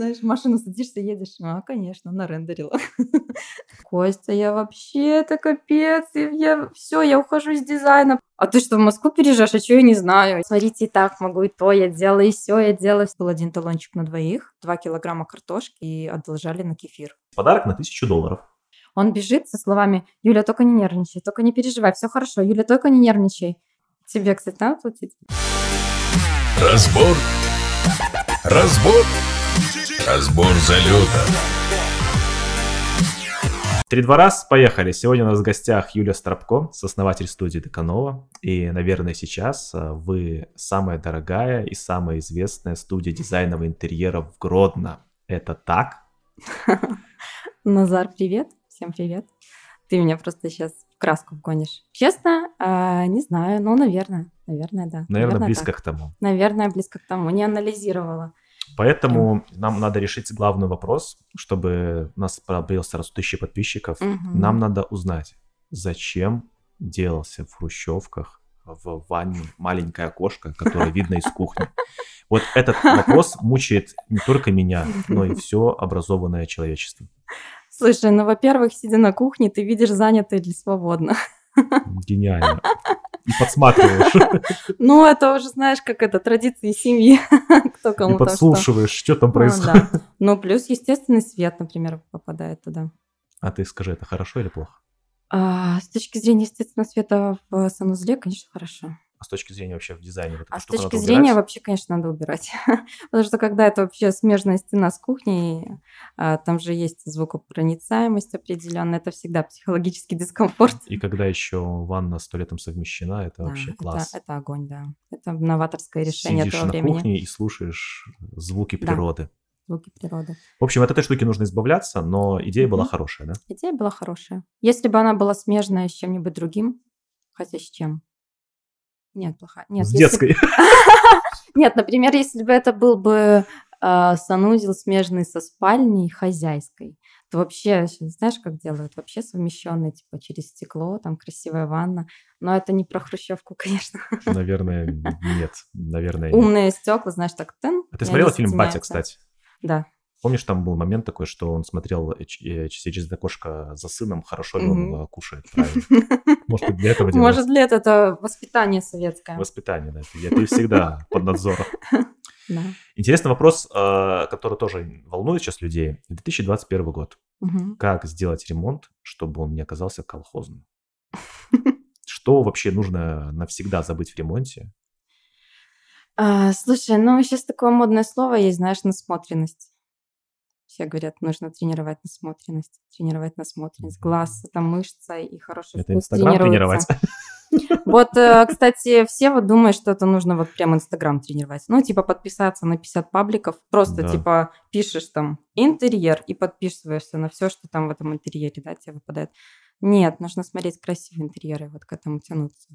знаешь, в машину садишься, едешь. А, конечно, нарендерила. Костя, я вообще, это капец. Я все, я ухожу из дизайна. А ты что, в Москву переезжаешь? А что я не знаю? Смотрите, и так могу, и то я делаю, и все я делаю. Был один талончик на двоих, два килограмма картошки и одолжали на кефир. Подарок на тысячу долларов. Он бежит со словами «Юля, только не нервничай, только не переживай, все хорошо, Юля, только не нервничай». Тебе, кстати, надо платить? Разбор. Разбор. Разбор залета. Три-два раз, поехали. Сегодня у нас в гостях Юлия Стропко, сооснователь студии Деканова. И, наверное, сейчас а, вы самая дорогая и самая известная студия дизайнового интерьера в Гродно. Это так? Назар, привет. Всем привет. Ты меня просто сейчас в краску вгонишь. Честно, э, не знаю, но, наверное, наверное, да. Наверное, наверное близко так. к тому. Наверное, близко к тому. Не анализировала. Поэтому Прям. нам надо решить главный вопрос, чтобы у нас пробил сразу тысячи подписчиков. Угу. Нам надо узнать, зачем делался в хрущевках в ванне маленькое окошко, которое видно из кухни. Вот этот вопрос мучает не только меня, но и все образованное человечество. Слушай, ну, во-первых, сидя на кухне, ты видишь занято или свободно. Гениально. И подсматриваешь. Ну, это уже, знаешь, как это, традиции семьи. Кто кому И подслушиваешь, что. там ну происходит. Ну, плюс естественный свет, например, попадает туда. А ты скажи, это хорошо или плохо? А, с точки зрения естественного света в санузле, конечно, хорошо. А с точки зрения вообще в дизайне? Вот а с точки зрения вообще, конечно, надо убирать. Потому что когда это вообще смежная стена с кухней, а, там же есть звукопроницаемость определенная, это всегда психологический дискомфорт. И когда еще ванна с туалетом совмещена, это да, вообще класс. Это, это огонь, да. Это новаторское решение Сидишь этого времени. на кухне и слушаешь звуки природы. Да звуки природы. В общем, от этой штуки нужно избавляться, но идея mm-hmm. была хорошая, да? Идея была хорошая. Если бы она была смежная с чем-нибудь другим, хотя с чем, нет, плохая. Нет, С если... детской. Нет, например, если бы это был бы э, санузел смежный со спальней хозяйской, то вообще, знаешь, как делают? Вообще совмещенный, типа через стекло, там красивая ванна. Но это не про хрущевку, конечно. Наверное, нет. Наверное, Умные стекла, знаешь, так тын. А ты смотрела фильм «Батя», кстати? Да. Помнишь, там был момент такой, что он смотрел э, э, через окошко за сыном, хорошо ли он кушает, правильно? Может, для этого? Может, для этого это воспитание советское. Воспитание, да. Ты всегда под надзором. Да. Интересный вопрос, э, который тоже волнует сейчас людей. 2021 год. Угу. Как сделать ремонт, чтобы он не оказался колхозным? Что вообще нужно навсегда забыть в ремонте? А, слушай, ну сейчас такое модное слово есть, знаешь, насмотренность. Все говорят, нужно тренировать насмотренность, тренировать насмотренность. Глаз – это мышца, и хороший это вкус Инстаграм тренировать. Вот, э, кстати, все вот думают, что это нужно вот прям Инстаграм тренировать. Ну, типа подписаться на 50 пабликов, просто да. типа пишешь там интерьер и подписываешься на все, что там в этом интерьере, да, тебе выпадает. Нет, нужно смотреть красивые интерьеры, вот к этому тянуться.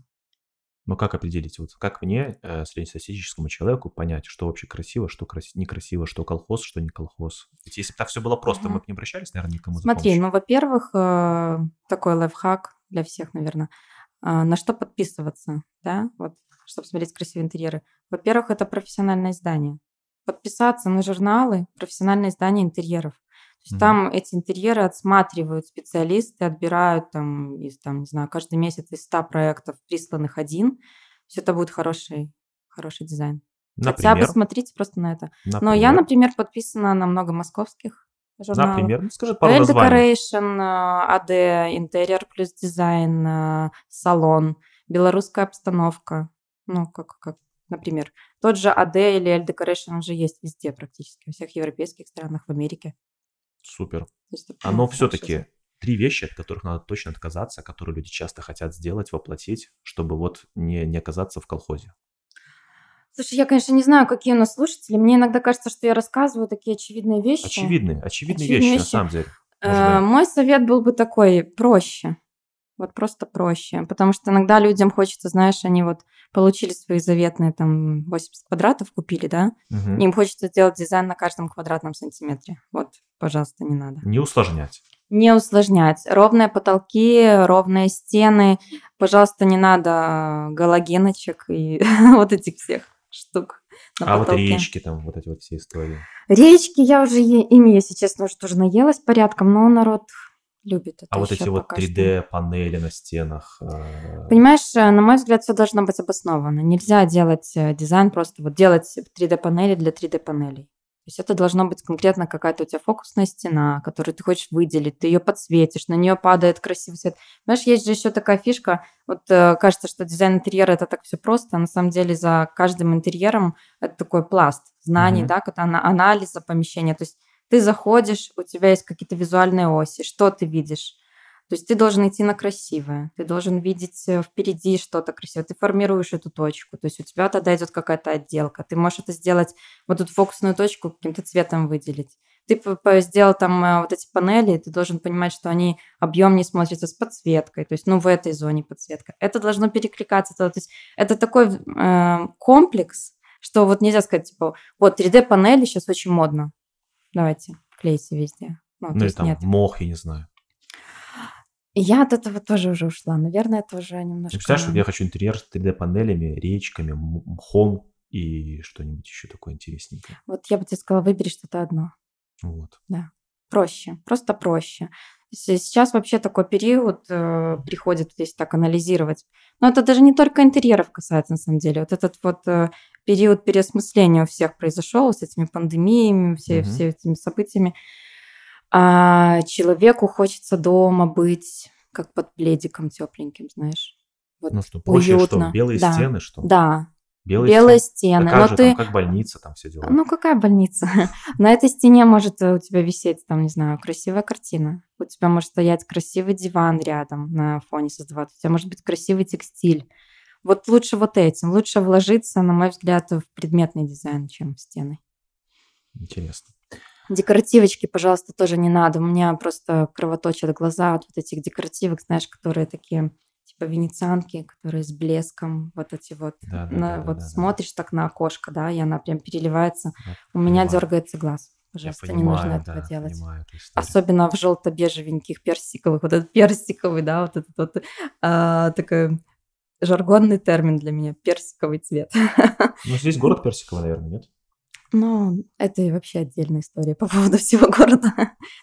Но как определить, вот как мне, э, среднестатистическому человеку, понять, что вообще красиво, что крас... некрасиво, что колхоз, что не колхоз? Ведь если бы так все было просто, мы бы не обращались, наверное, никому Смотри, ну, во-первых, э, такой лайфхак для всех, наверное. Э, на что подписываться, да, вот, чтобы смотреть красивые интерьеры? Во-первых, это профессиональное издание. Подписаться на журналы, профессиональное издание интерьеров есть mm-hmm. там эти интерьеры отсматривают специалисты, отбирают там, из, там, не знаю, каждый месяц из 100 проектов присланных один. Все это будет хороший, хороший дизайн. Например? Хотя бы смотрите просто на это. Например? Но я, например, подписана на много московских журналов. Например? Ну, скажи пару Well Decoration, AD, э, интерьер плюс дизайн, э, салон, белорусская обстановка. Ну, как, как, например. Тот же AD или L Decoration уже есть везде практически, во всех европейских странах, в Америке. Супер. Оно все-таки три вещи, от которых надо точно отказаться, которые люди часто хотят сделать, воплотить, чтобы вот не, не оказаться в колхозе. Слушай, я, конечно, не знаю, какие у нас слушатели. Мне иногда кажется, что я рассказываю такие очевидные вещи. Очевидные, очевидные, очевидные вещи, вещи, на самом деле. Э, мой совет был бы такой, проще. Вот просто проще. Потому что иногда людям хочется, знаешь, они вот получили свои заветные там 80 квадратов, купили, да? Угу. Им хочется сделать дизайн на каждом квадратном сантиметре. Вот, пожалуйста, не надо. Не усложнять. Не усложнять. Ровные потолки, ровные стены. Пожалуйста, не надо галогеночек и вот этих всех штук. на А вот потолке. речки там, вот эти вот все истории. Речки я уже ими, если честно, уже тоже наелась порядком, но народ любит это А вот эти вот пока что. 3D-панели на стенах. э, Понимаешь, э, на мой взгляд, все должно быть обосновано. Нельзя делать э, дизайн просто вот делать 3D-панели для 3D-панелей. То есть это должно быть конкретно какая-то у тебя фокусная стена, которую ты хочешь выделить, ты ее подсветишь, на нее падает красивый свет. Знаешь, есть же еще такая фишка, вот э, кажется, что дизайн интерьера это так все просто, а на самом деле за каждым интерьером это такой пласт знаний, Мгм. да, анализа помещения. То есть ты заходишь, у тебя есть какие-то визуальные оси, что ты видишь? То есть ты должен идти на красивое, ты должен видеть э, впереди что-то красивое, ты формируешь эту точку, то есть у тебя тогда идет какая-то отделка, ты можешь это сделать, вот эту фокусную точку каким-то цветом выделить. Ты сделал там э, вот эти панели, ты должен понимать, что они объемнее смотрятся с подсветкой, то есть ну в этой зоне подсветка. Это должно перекликаться, то есть это такой э, комплекс, что вот нельзя сказать, типа, вот 3D-панели сейчас очень модно, давайте, клейте везде. Ну, Ну или там нет. мох, я не знаю. Я от этого тоже уже ушла. Наверное, это уже Ты немножко... представляешь, вот я хочу интерьер с 3D-панелями, речками, мхом и что-нибудь еще такое интересненькое. Вот я бы тебе сказала, выбери что-то одно. Вот. Проще, просто проще. Сейчас вообще такой период э, приходит, если так анализировать. Но это даже не только интерьеров касается, на самом деле. Вот этот вот э, период переосмысления у всех произошел с этими пандемиями, все, Мгм. все этими событиями. А человеку хочется дома быть как под пледиком тепленьким, знаешь. Вот Ну что, проще уютно. что? Белые Да. стены, что? Да, Белые, белые стены. стены. Как но же ты... там, как больница, там все дела. Ну, какая больница? На этой стене может э, у тебя висеть, там, не знаю, красивая картина. У тебя может стоять красивый диван рядом на фоне создаваться. У тебя может быть красивый текстиль. Вот лучше вот этим. Лучше вложиться, на мой взгляд, в предметный дизайн, чем в стены. Интересно. Декоративочки, пожалуйста, тоже не надо. У меня просто кровоточат глаза от вот этих декоративок, знаешь, которые такие типа венецианки, которые с блеском, вот эти вот. Да, да, на- да, вот да, да. смотришь так на окошко, да, и она прям переливается. Я У меня понимаю. дергается глаз. Я Пожалуйста, понимаю, не нужно этого да, делать. понимаю. Особенно в желто-бежевеньких персиковых. Вот этот персиковый, да, вот этот вот а, такой жаргонный термин для меня. Персиковый цвет. Ну, здесь город Персиковый, наверное, нет? Ну, это вообще отдельная история по поводу всего города.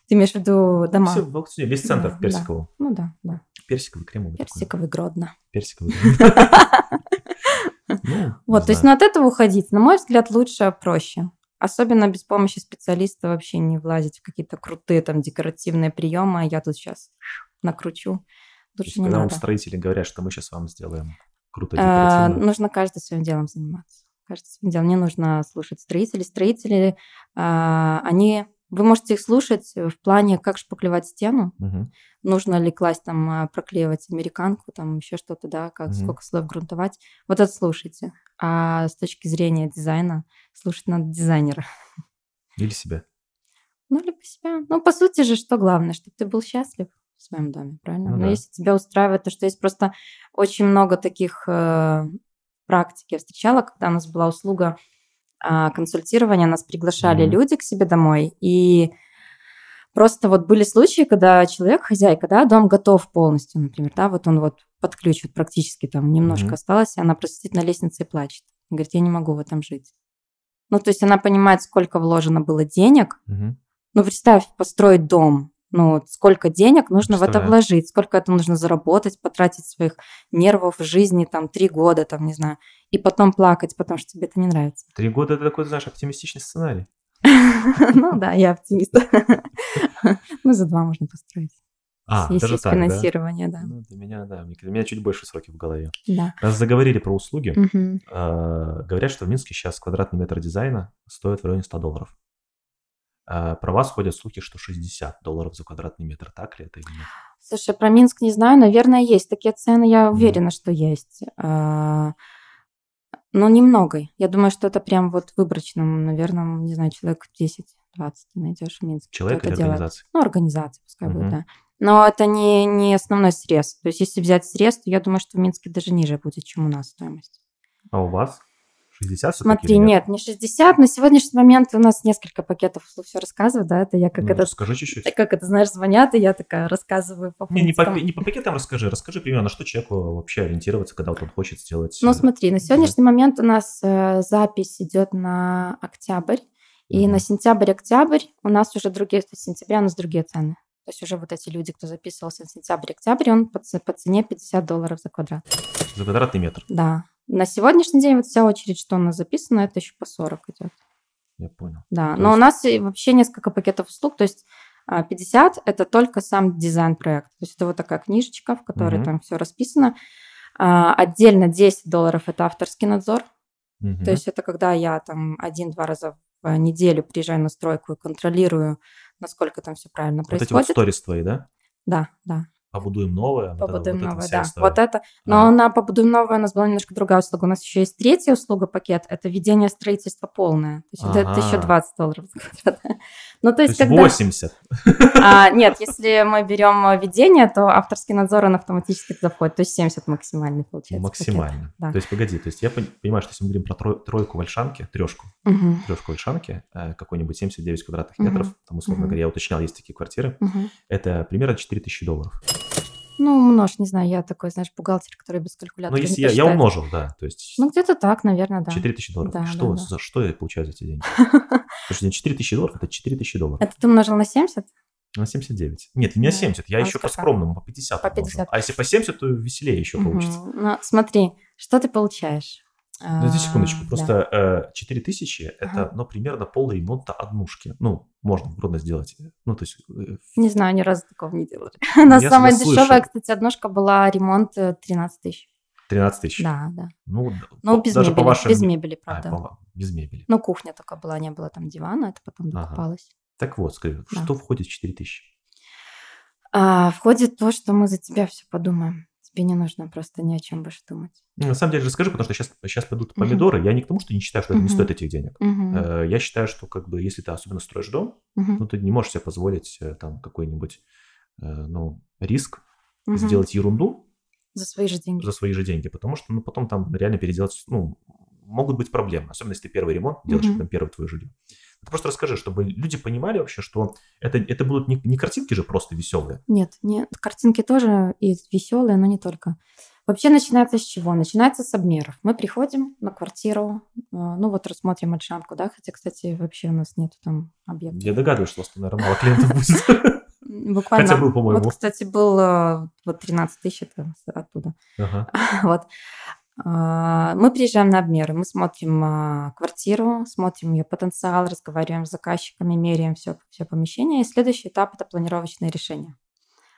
Ты имеешь в виду дома? Все, в Аукционе, весь центр Да, Персикового. Ну да, да. Персиковый, кремовый такой. Персиковый Гродно. Персиковый. Ну, Вот, то есть, ну, от этого уходить, на мой взгляд, лучше проще. Особенно без помощи специалиста вообще не влазить в какие-то крутые там декоративные приемы. а Я тут сейчас накручу. Лучше когда вам строители говорят, что мы сейчас вам сделаем круто А, декоративно. нужно каждый своим делом заниматься. Каждый своим делом. Не нужно слушать строителей. Строители, а, они... Вы можете их слушать в плане, как шпаклевать стену, Мгм. нужно ли класть там, а, проклеивать американку, там еще что-то, да, как Мгм. сколько слоев грунтовать. Вот это слушайте. А с точки зрения дизайна слушать надо дизайнера. Или себя. Ну, либо себя. Ну, по сути же, что главное, чтобы ты был счастлив в своем доме, правильно? Ну Но да. если тебя устраивает, то что есть просто очень много таких практик. Я встречала, когда у нас была услуга а, консультирования, нас приглашали Мгм. люди к себе домой, и просто вот были случаи, когда человек, хозяйка, да, дом готов полностью, например, да, вот он вот под ключ, вот практически там немножко Мгм. осталось, и она просто сидит на лестнице и плачет. Говорит, я не могу в этом жить. Ну, то есть она понимает, сколько вложено было денег, Мгм. ну, представь, построить дом. Ну, вот сколько денег нужно в это вложить, сколько это нужно заработать, потратить своих нервов, жизни, там, три года, там, не знаю, и потом плакать, потому что тебе это не нравится. Три года это такой, знаешь, оптимистичный сценарий. Ну да, я оптимист. Ну, за два можно построить. А, Если даже есть так, финансирование, да. Ну, для меня, да. Для меня чуть больше сроки в голове. Да. Раз заговорили про услуги, э, говорят, что в Минске сейчас квадратный метр дизайна стоит в районе 100 долларов. А про вас ходят слухи, что 60 долларов за квадратный метр. Так ли это или нет? Слушай, про Минск не знаю, наверное, есть такие цены, я уверена, что есть. А, Но немного. Я думаю, что это прям вот выборочным, наверное, не знаю, человек 10-20 ты найдешь в Минске. Человек или организация? Ну, организация, пускай Мгм. будет, да. Но это не, не основной срез. То есть, если взять срез, то я думаю, что в Минске даже ниже будет, чем у нас стоимость. А у вас? 60 Смотри, нет? нет, не 60. На сегодняшний момент у нас несколько пакетов все рассказываю, да, это я как ну, это... Скажи чуть-чуть. Как это, знаешь, звонят, и я такая рассказываю по Не, не по, не по пакетам расскажи, расскажи примерно, на что человеку вообще ориентироваться, когда вот он хочет сделать... Ну, смотри, на сегодняшний да. момент у нас э, запись идет на октябрь, и на сентябрь-октябрь у нас уже другие, то есть сентября у нас другие цены. То есть уже вот эти люди, кто записывался в сентябрь-октябрь, он по, по цене 50 долларов за квадрат. За квадратный метр? Да. На сегодняшний день вот вся очередь, что у нас записано, это еще по 40 идет. Я понял. Да, то но есть... у нас вообще несколько пакетов услуг, то есть 50 а, это только сам дизайн-проект. То есть это вот такая книжечка, в которой угу. там все расписано. А, отдельно 10 долларов это авторский надзор. Угу. То есть это когда я там один-два раза в неделю приезжаю на стройку и контролирую, насколько там все правильно происходит. Вот эти вот сторис твои, да? Да, да побудуем новое. Побудуем вот новое, да. История. Вот это. Но а. на побудуем новое у нас была немножко другая услуга. У нас еще есть третья услуга пакет. Это ведение строительства полное. То есть ага. это 1020 долларов Ну, то есть, то есть когда... 80. А, нет, если мы берем ведение, то авторский надзор, он автоматически туда входит. То есть 70 максимальный получается. Максимально. Да. То есть, погоди, то есть я понимаю, что если мы говорим про трой, тройку вольшанки, трешку, угу. трешку вольшанки, э, какой-нибудь 79 квадратных метров, угу. там, условно угу. говоря, я уточнял, есть такие квартиры, угу. это примерно 4000 долларов. Ну, умножь, не знаю, я такой, знаешь, бухгалтер, который без калькулятора Ну, если я, я умножил, да, то есть... Ну, где-то так, наверное, да. 4 тысячи долларов. Да, что, да, да. За, что я получаю за эти деньги? Потому что 4 тысячи долларов – это 4 тысячи долларов. Это ты умножил на 70? На 79. Нет, не на 70, я а еще по скромному, по 50. По 50. А если по 70, то веселее еще получится. Ну, смотри, что ты получаешь? Здесь секундочку, просто да. 4 э, тысячи – это, ну, примерно пол ремонта однушки. Ну, можно трудно сделать. Ну, то есть... Э, не знаю, ни разу такого не делали. У нас самая дешевая, кстати, однушка была ремонт 13 э, тысяч. 13 тысяч? Да, да. Ну, ну без, даже мебели, по вашим... без мебели, а, правда. А, без мебели. Ну, кухня только была, не было там дивана, это потом докупалось. Ага. Так вот, скажи, да. что входит в 4 тысячи? А, входит то, что мы за тебя все подумаем. Тебе не нужно просто ни о чем больше думать. Ну, на самом деле, расскажи, потому что сейчас, сейчас пойдут помидоры. Uh-huh. Я не к тому, что не считаю, что uh-huh. это не стоит этих денег. Uh-huh. Я считаю, что как бы если ты особенно строишь дом, uh-huh. ну, ты не можешь себе позволить э, там какой-нибудь э, ну, риск uh-huh. сделать ерунду. За свои же деньги. За свои же деньги, потому что ну, потом там реально переделать, ну, могут быть проблемы, особенно если ты первый ремонт делаешь, uh-huh. там первое твое жилье. Ты просто расскажи, чтобы люди понимали вообще, что это, это будут не, не картинки же просто веселые. Нет, нет, картинки тоже и веселые, но не только. Вообще начинается с чего? Начинается с обмеров. Мы приходим на квартиру, э, ну вот рассмотрим Альшанку, да, хотя, кстати, вообще у нас нету там объектов. Я догадываюсь, что у вас, наверное, мало клиентов будет. Буквально. Хотя был, по-моему. Вот, кстати, был э, вот 13 тысяч это оттуда. Ага. Вот. А, мы приезжаем на обмеры, мы смотрим а, квартиру, смотрим ее потенциал, разговариваем с заказчиками, меряем все, все помещение. И следующий этап – это планировочное решение.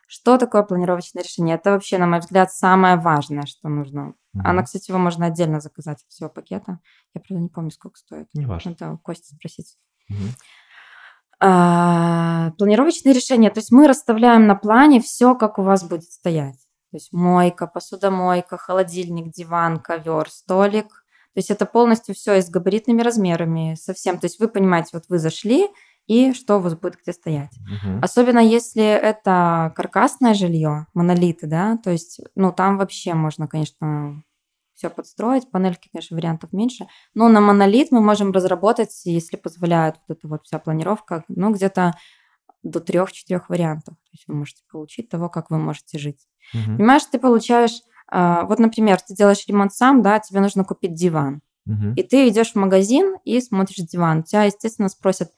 Что такое планировочное решение? Это вообще, на мой взгляд, самое важное, что нужно. Mm-hmm. Она, кстати, его можно отдельно заказать всего пакета. Я, правда, не помню, сколько стоит. Не важно. Надо у Кости спросить. Mm-hmm. А, планировочное решение. То есть мы расставляем на плане все, как у вас будет стоять. То есть мойка, посудомойка, холодильник, диван, ковер, столик. То есть это полностью все и с габаритными размерами, совсем. То есть вы понимаете, вот вы зашли, и что у вас будет где стоять. Угу. Особенно если это каркасное жилье, монолиты, да, то есть, ну, там вообще можно, конечно, все подстроить. Панельки, конечно, вариантов меньше. Но на монолит мы можем разработать, если позволяет вот эта вот вся планировка, ну, где-то до трех-четырех вариантов. То есть вы можете получить того, как вы можете жить. Угу. Понимаешь, ты получаешь, а, вот, например, ты делаешь ремонт сам, да, тебе нужно купить диван. Угу. И ты идешь в магазин и смотришь диван. Тебя, естественно, спросят,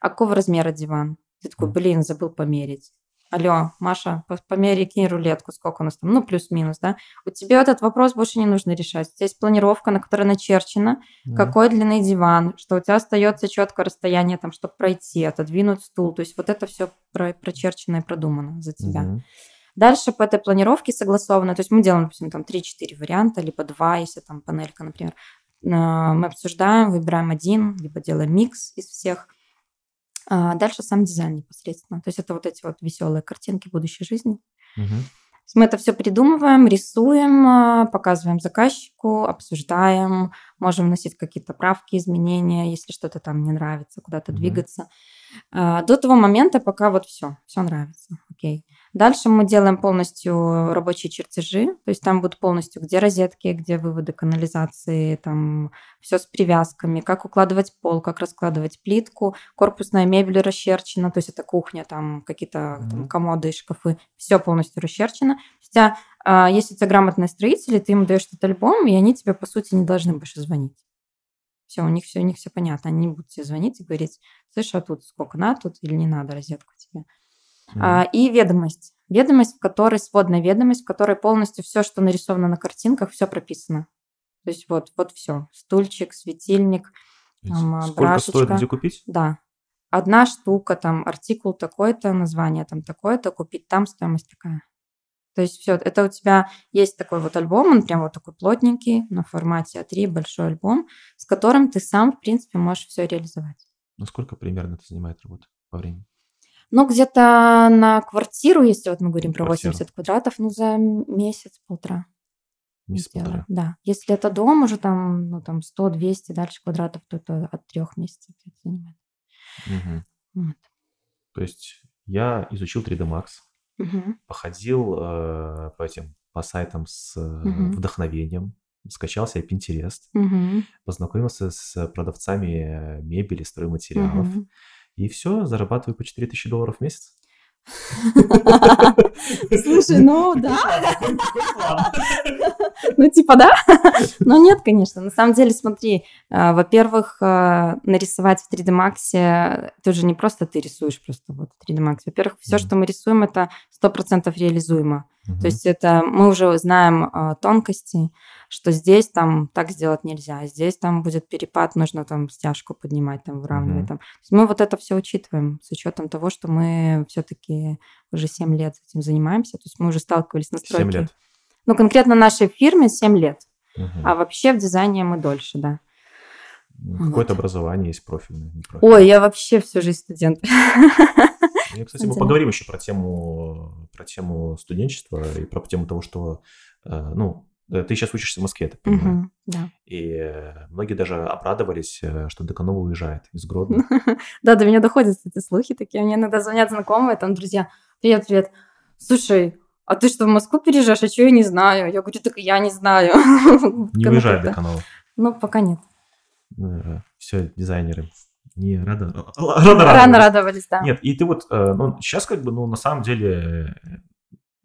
а какого размера диван? Ты такой, блин, забыл померить. Алло, Маша, померяй, кинь рулетку, сколько у нас там, ну, плюс-минус, да. У тебя этот вопрос больше не нужно решать. У тебя есть планировка, на которой начерчена, mm. какой длины диван, что у тебя остается четкое расстояние, там, чтобы пройти, отодвинуть стул. То есть вот это все про прочерчено и продумано за тебя. Mm-hmm. Дальше по этой планировке согласовано, то есть мы делаем, допустим, там 3-4 варианта, либо 2, если там панелька, например. А, мы обсуждаем, выбираем один, либо делаем микс из всех. А дальше сам дизайн непосредственно. То есть это вот эти вот веселые картинки будущей жизни. Угу. Мы это все придумываем, рисуем, а, показываем заказчику, обсуждаем, можем вносить какие-то правки, изменения, если что-то там не нравится, куда-то угу. двигаться. До того момента, пока вот все, все нравится, окей. Дальше мы делаем полностью рабочие чертежи, то есть там будут полностью где розетки, где выводы канализации, там все с привязками, как укладывать пол, как раскладывать плитку, корпусная мебель расчерчена, то есть это кухня, там какие-то mm-hmm. там, комоды и шкафы, все полностью расчерчено. Хотя, а, если у тебя грамотные строители, ты им даешь этот альбом, и они тебе, по сути, не должны больше звонить. Все, у них все, у них все понятно. Они не будут тебе звонить и говорить, слышь, а тут сколько надо тут или не надо розетку тебе. Mm. И ведомость. Ведомость, в которой сводная ведомость, в которой полностью все, что нарисовано на картинках, все прописано. То есть вот, вот все. Стульчик, светильник, там, а, Сколько брашечка. стоит где купить? Да. Одна штука, там, артикул такой-то, название там такое-то, купить там, стоимость такая. То есть все, это у тебя есть такой вот альбом, он прям вот такой плотненький, на формате А3, большой альбом, с которым ты сам, в принципе, можешь все реализовать. Ну, сколько примерно это занимает работа по времени? Ну, где-то на квартиру, если вот мы говорим про Квартиру. 80 квадратов, ну, за месяц-полтора. Месяц-полтора. Да. Если это дом уже там, ну, там 100-200 дальше квадратов, то это от трех месяцев занимает. Угу. Вот. То есть я изучил 3D Max, Угу. Походил э, по этим по сайтам с угу. вдохновением, скачал себе Pinterest, угу. познакомился с продавцами мебели, стройматериалов, угу. И все, зарабатываю по 4000 долларов в месяц. Слушай, ну да. Ну типа да. Но нет, конечно. На самом деле, смотри, э, во-первых, э, нарисовать в 3D Max, ты же не просто ты рисуешь просто вот в 3D Max. Во-первых, все, что мы рисуем, это 100% реализуемо. То есть это мы уже знаем э, тонкости, что здесь там так сделать нельзя, здесь там будет перепад, нужно там стяжку поднимать, там выравнивать. Mm-hmm. Там. мы вот это все учитываем с учетом того, что мы все-таки уже 7 лет этим занимаемся, то есть мы уже сталкивались с настройкой. 7 лет? Ну, конкретно нашей фирме 7 лет, mm-hmm. а вообще в дизайне мы дольше, да. Какое-то вот. образование есть профильное, профильное. Ой, я вообще всю жизнь студент. Ну, кстати, мы поговорим еще про тему, про тему студенчества и про тему того, что, э, ну, Э, ты сейчас учишься в Москве, я так понимаю. Угу, да. И э, многие даже обрадовались, что Деканова уезжает из Гродно. Да, до меня доходят эти слухи такие. Мне иногда звонят знакомые, там, друзья, привет, привет. Слушай, а ты что, в Москву переезжаешь? А что я не знаю? Я говорю, так я не знаю. Не уезжает Деканова? Ну, пока нет. Все, дизайнеры не рада, рано, рано радовались, да. Нет, и ты вот, ну, сейчас как бы, ну, на самом деле,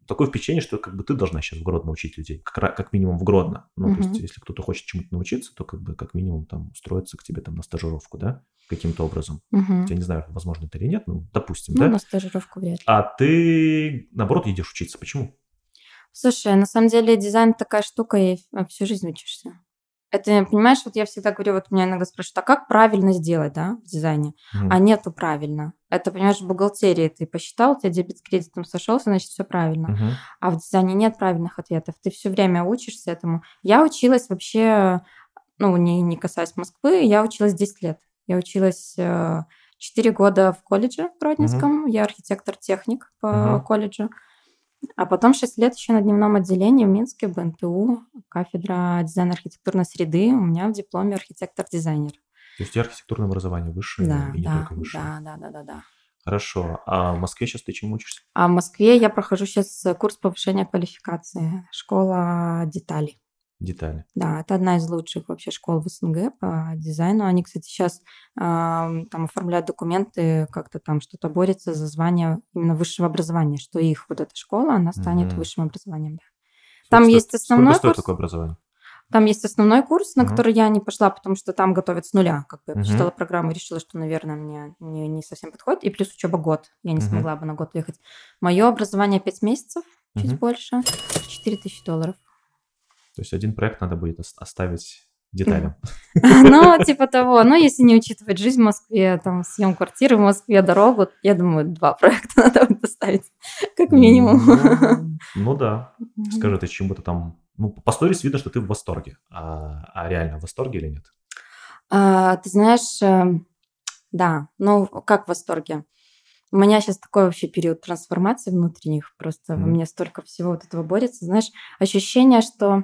такое впечатление, что как бы ты должна сейчас в Гродно учить людей, как, как минимум в Гродно. Ну, угу. то есть, если кто-то хочет чему-то научиться, то как бы как минимум там устроиться к тебе там на стажировку, да, каким-то образом. Угу. Я не знаю, возможно это или нет, ну, допустим, ну, да? на стажировку вряд ли. А ты, наоборот, едешь учиться. Почему? Слушай, на самом деле дизайн такая штука, и всю жизнь учишься. Это, понимаешь, вот я всегда говорю, вот меня иногда спрашивают, а как правильно сделать, да, в дизайне? Mm. А нету правильно. Это, понимаешь, в бухгалтерии ты посчитал, у тебя дебет с кредитом сошелся, значит, все правильно. Mm-hmm. А в дизайне нет правильных ответов. Ты все время учишься этому. Я училась вообще, ну, не, не касаясь Москвы, я училась 10 лет. Я училась 4 э, года в колледже в Гродненском. Mm-hmm. Я архитектор-техник по mm-hmm. колледжу. А потом 6 лет еще на дневном отделении в Минске, БНТУ, кафедра дизайна архитектурной среды. У меня в дипломе архитектор-дизайнер. То есть у тебя архитектурное образование высшее да, и не да, только высшее? Да, да, да, да, да. Хорошо. А в Москве сейчас ты чему учишься? А в Москве я прохожу сейчас курс повышения квалификации. Школа деталей детали. Да, это одна из лучших вообще школ в СНГ по дизайну. Они, кстати, сейчас э, там оформляют документы, как-то там что-то борются за звание именно высшего образования, что их вот эта школа, она станет mm-hmm. высшим образованием. Да. Там есть основной сколько курс. такое образование? Там есть основной курс, на uh-huh. который я не пошла, потому что там готовят с нуля. Как бы я uh-huh. программу и решила, что, наверное, мне не, не совсем подходит. И плюс учеба год. Я не uh-huh. смогла бы на год ехать. Мое образование 5 месяцев, чуть больше. 4 тысячи долларов. То есть один проект надо будет оставить деталям. Ну, типа того. Но если не учитывать жизнь в Москве, там, съем квартиры в Москве, дорогу, я думаю, два проекта надо будет оставить, как минимум. Ну, ну да. Скажи, ты чему-то там... Ну, по сторис видно, что ты в восторге. А, а реально в восторге или нет? А, ты знаешь, э, да. Ну, как в восторге? У меня сейчас такой вообще период трансформации внутренних. Просто во мне столько всего вот этого борется. Знаешь, ощущение, что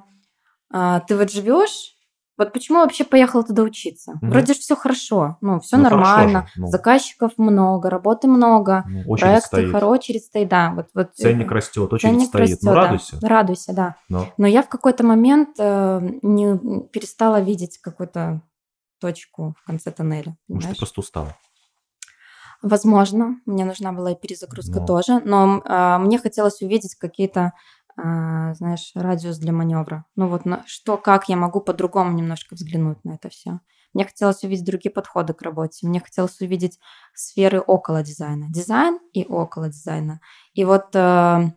а, ты вот живешь, Вот почему вообще поехала туда учиться? Мгм. Вроде же все хорошо, ну, все Ну, нормально, же, ну. заказчиков много, работы много, Ну, очередь проекты стоит. хорошие, очередь стоит, да. Вот, вот, э, Ценник растет, очередь ценник стоит. растет, ну, да. радуйся. Радуйся, да. Но Но я в какой-то момент э, не перестала видеть какую-то точку в конце тоннеля, может, ты просто устала. Возможно, мне нужна была и перезагрузка Но. тоже, но а, мне хотелось увидеть какие-то, знаешь, радиус для маневра. Ну вот на что, как я могу по-другому немножко взглянуть на это все. Мне хотелось увидеть другие подходы к работе. Мне хотелось увидеть сферы около дизайна. Дизайн и около дизайна. И вот, э,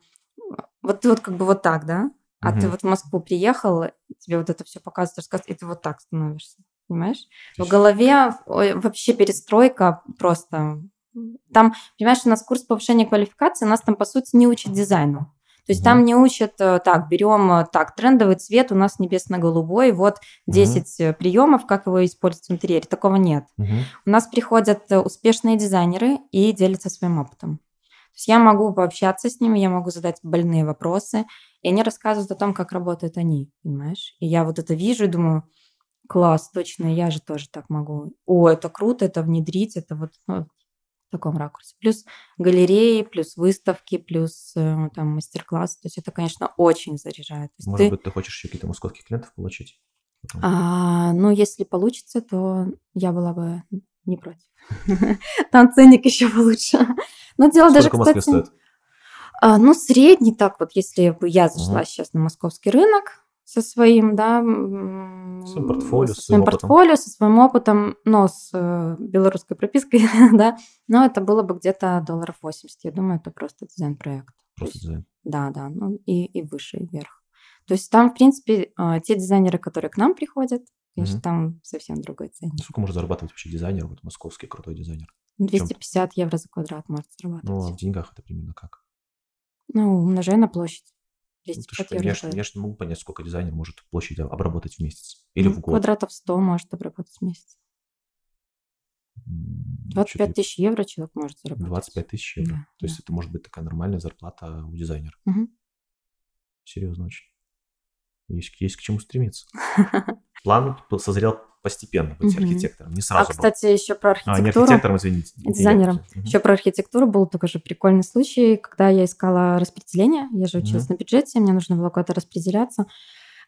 вот ты вот как бы вот так, да? А ты Мгм. вот в Москву приехал, тебе вот это все показывают, рассказывают, и ты вот так становишься. Понимаешь? В голове ой, вообще перестройка просто. Там, понимаешь, у нас курс повышения квалификации, нас там, по сути, не учат дизайну. То есть там Мгм. не учат, э, так, берем, э, так, трендовый цвет у нас небесно-голубой, вот 10 приемов, как его использовать в интерьере. Такого нет. Мгм. У нас приходят э, успешные дизайнеры и делятся своим опытом. То есть я могу пообщаться с ними, я могу задать больные вопросы, и они рассказывают о том, как работают они, понимаешь? И я вот это вижу и думаю, класс, точно, я же тоже так могу. О, это круто, это внедрить, это вот ну, в таком ракурсе. Плюс галереи, плюс выставки, плюс э, там мастер-классы. То есть это, конечно, очень заряжает. То Может ты- быть, ты хочешь еще каких-то московских клиентов получить? А, ну, если получится, то я была бы не против. Там ценник еще получше. Но дело даже, кстати, а, ну, средний так вот, если бы я зашла сейчас на московский рынок со своим, да, Своим портфолио, со своим опытом. портфолио, со своим опытом, но с э, белорусской пропиской, да, но это было бы где-то долларов 80. Я думаю, это просто дизайн-проект. То Просто дизайн. да, да, ну и, и выше, и вверх. То есть там, в принципе, а, те дизайнеры, которые к нам приходят, конечно, Мгм. там совсем другой ценник. Сколько может зарабатывать вообще дизайнер, вот московский крутой дизайнер? 250 евро за квадрат может Ну, а зарабатывать. в деньгах это примерно как? Ну, умножай на площадь. Ну, ты ж 250 понимаешь, евро. я, стоит. ж не могу понять, сколько дизайнер может площадь об- обработать в месяц. Или Ну, в год. Квадратов 100 может обработать в месяц. М, 25 чё-то тысяч евро человек может заработать. 25 тысяч евро. Да, То есть это может быть такая нормальная зарплата у дизайнера. Мгм. Серьезно очень. Есть, есть к чему стремиться. План созрел постепенно быть Мгм. архитектором, не А, сразу был. кстати, еще про А, не архитектуру. архитектором, извините. Дизайнером. Мгм. Еще про архитектуру был тоже прикольный случай, когда я искала распределение. Я же училась Мгм. на бюджете, мне нужно было куда-то распределяться.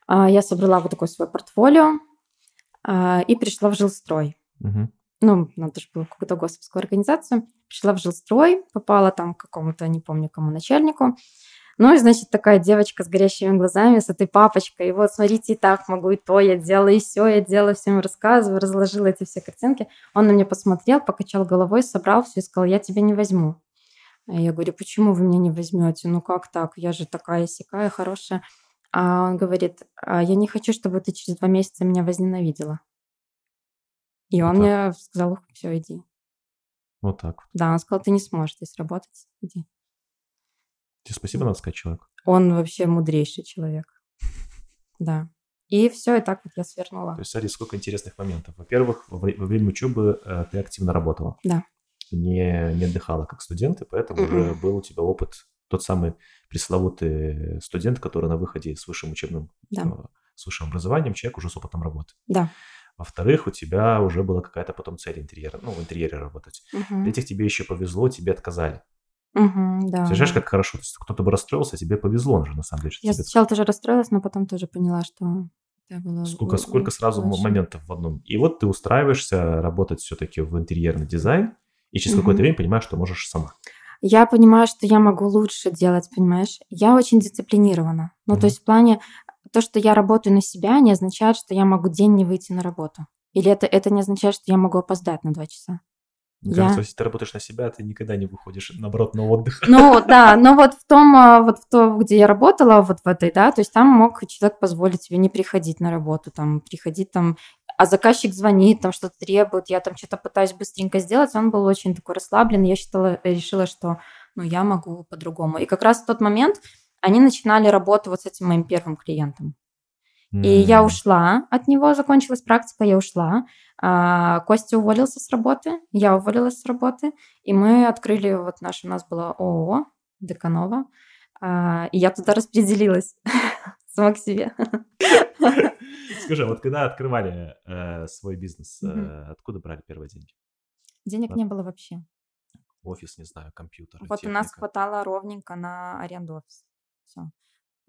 А, Я собрала вот такой свой портфолио а, и пришла в жилстрой. Мгм. Ну, надо же было какую-то госовскую организацию. Пришла в жилстрой, попала там к какому-то, не помню кому, начальнику. Ну и, значит, такая девочка с горящими глазами, с этой папочкой. И вот, смотрите, и так могу, и то я делала, и все я делала, всем рассказываю, разложила эти все картинки. Он на меня посмотрел, покачал головой, собрал все и сказал, я тебя не возьму. А я говорю, почему вы меня не возьмете? Ну как так? Я же такая сякая, хорошая. А он говорит, «А я не хочу, чтобы ты через два месяца меня возненавидела. И он Вот мне сказал, все, иди. Вот так вот. Да, он сказал, ты не сможешь здесь работать, иди. Тебе спасибо надо сказать человеку. Он вообще мудрейший человек. Да. И все, и так вот я свернула. То есть, смотри, сколько интересных моментов. Во-первых, во, во время учебы э, ты активно работала. Да. Не, не отдыхала как студент, и поэтому уже был у тебя опыт, тот самый пресловутый студент, который на выходе с высшим учебным, Да. э, с высшим образованием, человек уже с опытом работы. Да. Во-вторых, у тебя уже была какая-то потом цель интерьера, ну, в интерьере работать. Мгм. В-третьих, тебе еще повезло, тебе отказали. Мгм, да. Представляешь, как хорошо. То есть кто-то бы расстроился, а тебе повезло же, на самом деле. Я тебе сначала тоже расстроилась, но потом тоже поняла, что было... Сколько, л- сколько сразу лучше. моментов в одном. И вот ты устраиваешься работать все-таки в интерьерный дизайн, и через Мгм. какое-то время понимаешь, что можешь сама. Я понимаю, что я могу лучше делать, понимаешь? Я очень дисциплинирована. Ну, Мгм. то есть в плане, то, что я работаю на себя, не означает, что я могу день не выйти на работу. Или это, это не означает, что я могу опоздать на два часа. Мне Я- кажется, если ты работаешь на себя, ты никогда не выходишь, наоборот, на отдых. Ну, да, но вот в том, а, вот в том, где я работала, вот в этой, да, то есть там мог человек позволить себе не приходить на работу, там, приходить там, а заказчик звонит, там что-то требует, я там что-то пытаюсь быстренько сделать, он был очень такой расслабленный, я считала, решила, что, ну, я могу по-другому. И как раз в тот момент они начинали работу вот с этим моим первым клиентом. И я ушла от него, закончилась практика, я ушла. А, Костя уволился с работы, я уволилась с работы, и мы открыли, вот наш, у нас было ООО Деканова, а, и я туда распределилась сама к себе. Скажи, вот когда открывали э, свой бизнес, э, откуда брали первые деньги? Денег не было вообще. Офис, не знаю, компьютер. Вот у нас хватало ровненько на аренду офиса. Все.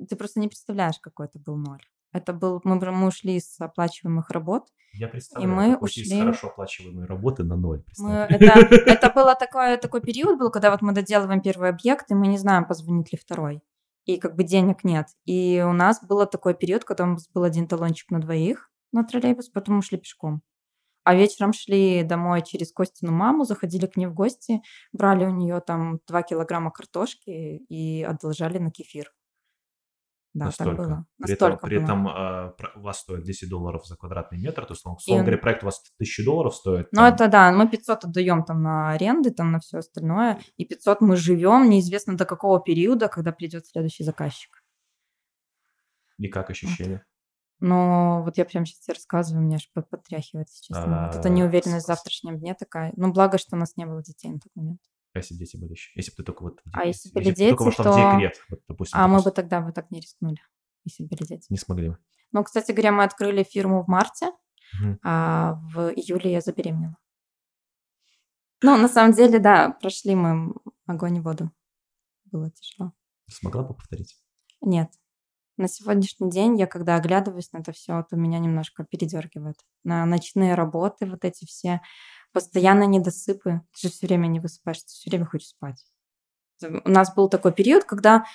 Ты просто не представляешь, какой это был ноль. Это был, мы, мы ушли с оплачиваемых работ. Я представляю, и мы ушли... с хорошо оплачиваемой работы на ноль. Мы, это, это было такой, такой период был, когда вот мы доделываем первый объект, и мы не знаем, позвонит ли второй. И как бы денег нет. И у нас был такой период, когда у нас был один талончик на двоих на троллейбус, потом ушли пешком. А вечером шли домой через Костину маму, заходили к ней в гости, брали у нее там 2 килограмма картошки и одолжали на кефир. Да, Настолько. так было. При Настолько этом, при этом э, у вас стоит 10 долларов за квадратный метр, то есть, условно говоря, проект у вас 1000 долларов стоит. Ну, это да, мы 500 отдаем там на аренды, там на все остальное, и 500 мы живем, неизвестно до какого периода, когда придет следующий заказчик. И как ощущение? Но вот я прям сейчас тебе рассказываю, меня аж потряхивает, если честно. Вот эта неуверенность в завтрашнем дне такая. Ну, благо, что у нас не было детей на тот момент. А если дети были еще? Если бы ты только вот... А если были дети, только вошла то... в декрет, вот, допустим. А допустим. мы бы тогда бы так не рискнули, если были дети. Не смогли бы. Ну, кстати говоря, мы открыли фирму в марте, угу. а в июле я забеременела. Ну, на самом деле, да, прошли мы огонь и воду. Было тяжело. Смогла бы повторить? Нет. На сегодняшний день я, когда оглядываюсь на это все, то меня немножко передергивает. На ночные работы вот эти все, постоянно недосыпы. Ты же все время не высыпаешься, ты все время хочешь спать. У нас был такой период, когда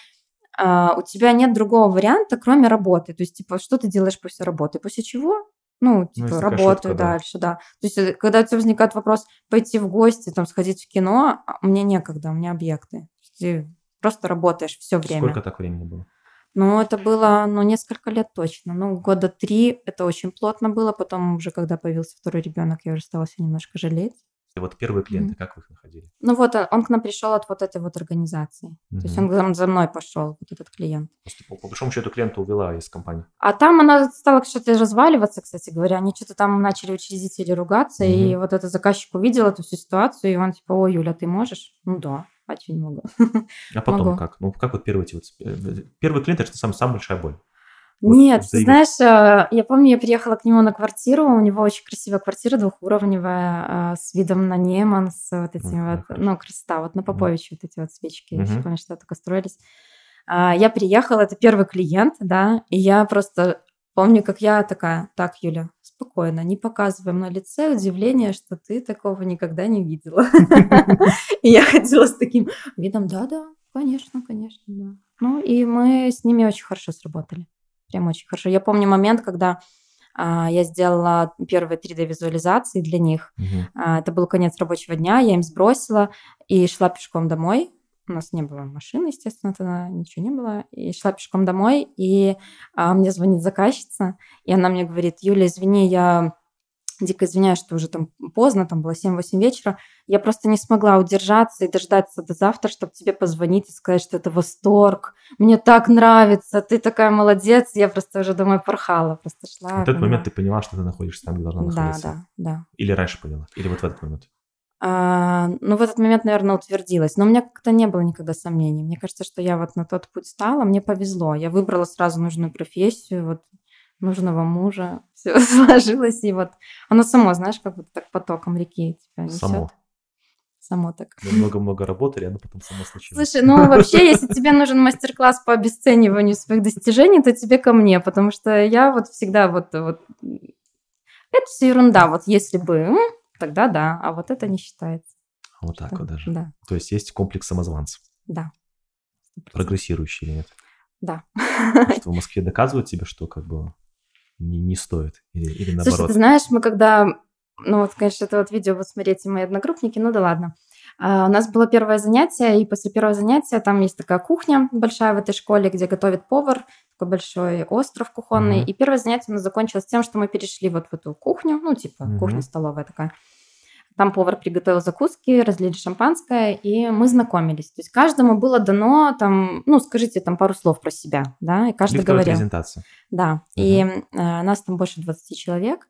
а, у тебя нет другого варианта, кроме работы. То есть, типа, что ты делаешь после работы? После чего? Ну, ну типа, ну, работаю шутка, дальше, да. да. То есть, э, когда у тебя возникает вопрос пойти в гости, там, сходить в кино, а, мне некогда, у меня объекты. Ты просто работаешь все время. Сколько так времени было? Ну, это было, ну, несколько лет точно. Ну, года три это очень плотно было. Потом уже, когда появился второй ребенок, я уже стала себя немножко жалеть. И вот первые клиенты, mm как вы их находили? Ну вот э, он к нам пришел от вот этой вот организации. Mm-hmm. То есть он за мной пошел, вот этот клиент. Просто по, по большому счету клиента увела из компании. А там она стала что-то разваливаться, кстати говоря. Они что-то там начали учредители ругаться, mm-hmm. и вот этот заказчик увидел эту всю ситуацию, и он типа, ой, Юля, ты можешь? Ну да очень много. А потом могу. как? Ну, как вот первый, вот, э, первый клиент, это самая, самая большая боль. Вот Нет, ты знаешь, э, я помню, я приехала к нему на квартиру, у него очень красивая квартира, двухуровневая, э, с видом на Неман, с вот этими mm-hmm. вот, ну, красота, вот на Поповиче mm-hmm. вот эти вот свечки, mm-hmm. помню, что только строились. А, я приехала, это первый клиент, да, и я просто помню, как я такая, так, Юля, спокойно, не показываем на лице удивление, что ты такого никогда не видела. И я ходила с таким видом, да-да, конечно, конечно, да. Ну и мы с ними очень хорошо сработали. Прям очень хорошо. Я помню момент, когда а, я сделала первые 3D-визуализации для них. А, это был конец рабочего дня, я им сбросила и шла пешком домой. У нас не было машины, естественно, тогда ничего не было. И шла пешком домой, и а, мне звонит заказчица, и она мне говорит, Юля, извини, я дико извиняюсь, что уже там поздно, там было 7-8 вечера, я просто не смогла удержаться и дождаться до завтра, чтобы тебе позвонить и сказать, что это восторг, мне так нравится, ты такая молодец, я просто уже домой порхала, просто шла. В этот момент ты поняла, что ты находишься там, где должна находиться? Да, да, да. Или раньше поняла? Или вот в этот момент? А, ну, в этот момент, наверное, утвердилась. Но у меня как-то не было никогда сомнений. Мне кажется, что я вот на тот путь стала, мне повезло. Я выбрала сразу нужную профессию, вот нужного мужа. Все сложилось, и вот оно само, знаешь, как вот так потоком реки тебя несет. Само. Само так. Много-много работали, оно потом само случилось. Слушай, ну вообще, если тебе нужен мастер-класс по обесцениванию своих достижений, то тебе ко мне, потому что я вот всегда вот... вот... Это все ерунда, вот если бы тогда да, а вот это не считается. Вот так что, вот даже. Да. То есть есть комплекс самозванцев. Да. 100%. Прогрессирующий или нет? Да. Что в Москве доказывают тебе, что как бы не, не стоит? Или, или наоборот? Слушай, ты знаешь, мы когда... Ну вот, конечно, это вот видео вы смотрите мои одногруппники, ну да ладно. А, у нас было первое занятие, и после первого занятия там есть такая кухня большая в этой школе, где готовит повар, такой большой остров кухонный. Mm-hmm. И первое занятие у нас закончилось тем, что мы перешли вот в эту кухню, ну типа mm-hmm. кухня-столовая такая. Там повар приготовил закуски, разлили шампанское, и мы знакомились. То есть каждому было дано там, ну, скажите там пару слов про себя, да, и каждый Лифтовая говорил. презентация. Да, угу. и э, нас там больше 20 человек.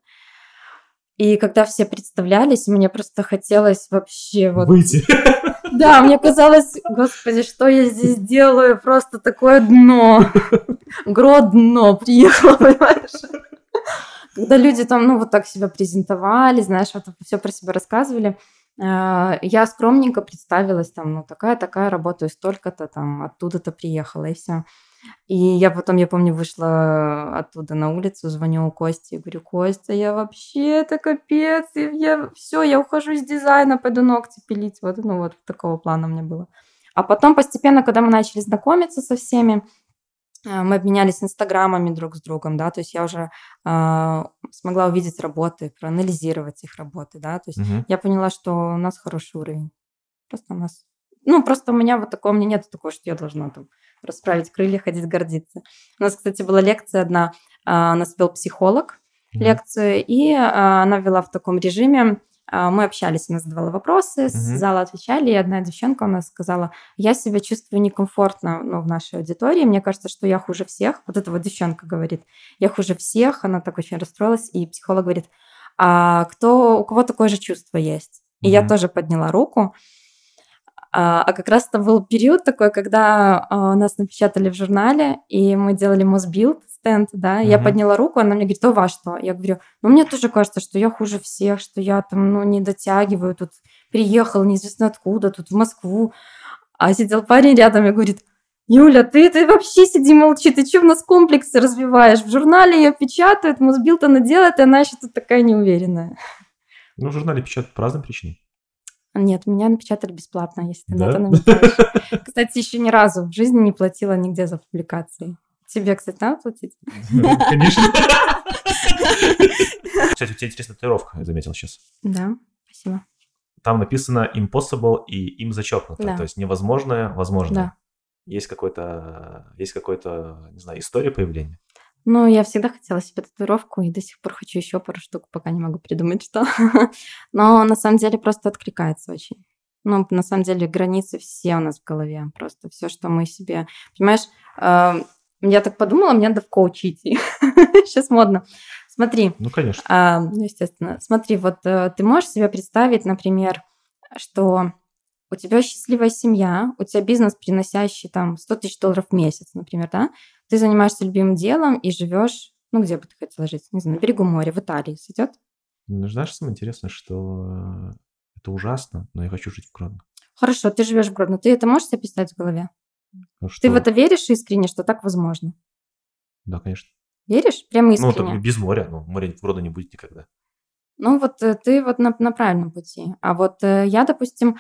И когда все представлялись, мне просто хотелось вообще вот... Выйти. Да, мне казалось, господи, что я здесь делаю? Просто такое дно. Грод дно приехало, понимаешь? Когда люди там, ну, вот так себя презентовали, знаешь, вот все про себя рассказывали, а, я скромненько представилась, там, ну, такая-такая, работаю столько-то, там, оттуда-то приехала, и все. И я потом, я помню, вышла оттуда на улицу, звоню Косте и говорю, Костя, я вообще, это капец, я все, я ухожу из дизайна, пойду ногти пилить. Вот, ну, вот такого плана у меня было. А потом постепенно, когда мы начали знакомиться со всеми, э, мы обменялись инстаграмами друг с другом, да, то есть я уже э, смогла увидеть работы, проанализировать их работы, да, то есть угу. я поняла, что у нас хороший уровень. Просто у нас, ну, просто у меня вот такого, у меня нет такого, что я должна там расправить крылья, ходить гордиться. У нас, кстати, была лекция одна, э, нас вел психолог угу. лекцию, и э, она вела в таком режиме, мы общались, она задавала вопросы, с зала отвечали, и одна девчонка у нас сказала, я себя чувствую некомфортно ну, в нашей аудитории, мне кажется, что я хуже всех. Вот эта вот девчонка говорит, я хуже всех, она так очень расстроилась, и психолог говорит, а кто, у кого такое же чувство есть? И угу. я тоже подняла руку, а, а как раз это был период такой, когда а, нас напечатали в журнале, и мы делали Мосбилд, стенд, да, mm-hmm. я подняла руку, она мне говорит, то во что? Я говорю, ну мне тоже кажется, что я хуже всех, что я там, ну, не дотягиваю, тут приехал неизвестно откуда, тут в Москву, а сидел парень рядом и говорит, Юля, ты, ты вообще сиди молчи, ты что в нас комплексы развиваешь? В журнале ее печатают, Мосбилд она делает, и она еще тут такая неуверенная. Ну, в журнале печатают по разным причинам. Нет, меня напечатали бесплатно, если ты да? на это намекаешь. Кстати, еще ни разу в жизни не платила нигде за публикации. Тебе, кстати, надо платить? Конечно. Кстати, у тебя интересная татуировка, я заметил сейчас. Да, спасибо. Там написано impossible и им зачеркнуто. Да. То есть невозможное, возможно. Да. Есть какой-то, есть какой-то, не знаю, история появления? Ну, я всегда хотела себе татуировку и до сих пор хочу еще пару штук, пока не могу придумать, что. Но на самом деле просто откликается очень. Ну, на самом деле границы все у нас в голове. Просто все, что мы себе... Понимаешь, эм, я так подумала, мне надо в коуч идти. Сейчас модно. Смотри. Ну, конечно. А, ну, естественно. Смотри, вот э, ты можешь себе представить, например, что у тебя счастливая семья, у тебя бизнес, приносящий там 100 тысяч долларов в месяц, например, да? Ты занимаешься любимым делом и живешь, ну, где бы ты хотела жить? Не знаю, на берегу моря, в Италии. Сойдет? Ну, знаешь, самое интересное, что это ужасно, но я хочу жить в Гродно. Хорошо, ты живешь в Гродно. Ты это можешь себе представить в голове? Ну, Ты в это веришь искренне, что так возможно? Да, конечно. Веришь? Прямо ну, искренне? Ну, без моря. Ну, моря в рода не будет никогда. Ну, вот э, ты вот на, на правильном пути. А вот э, я, допустим,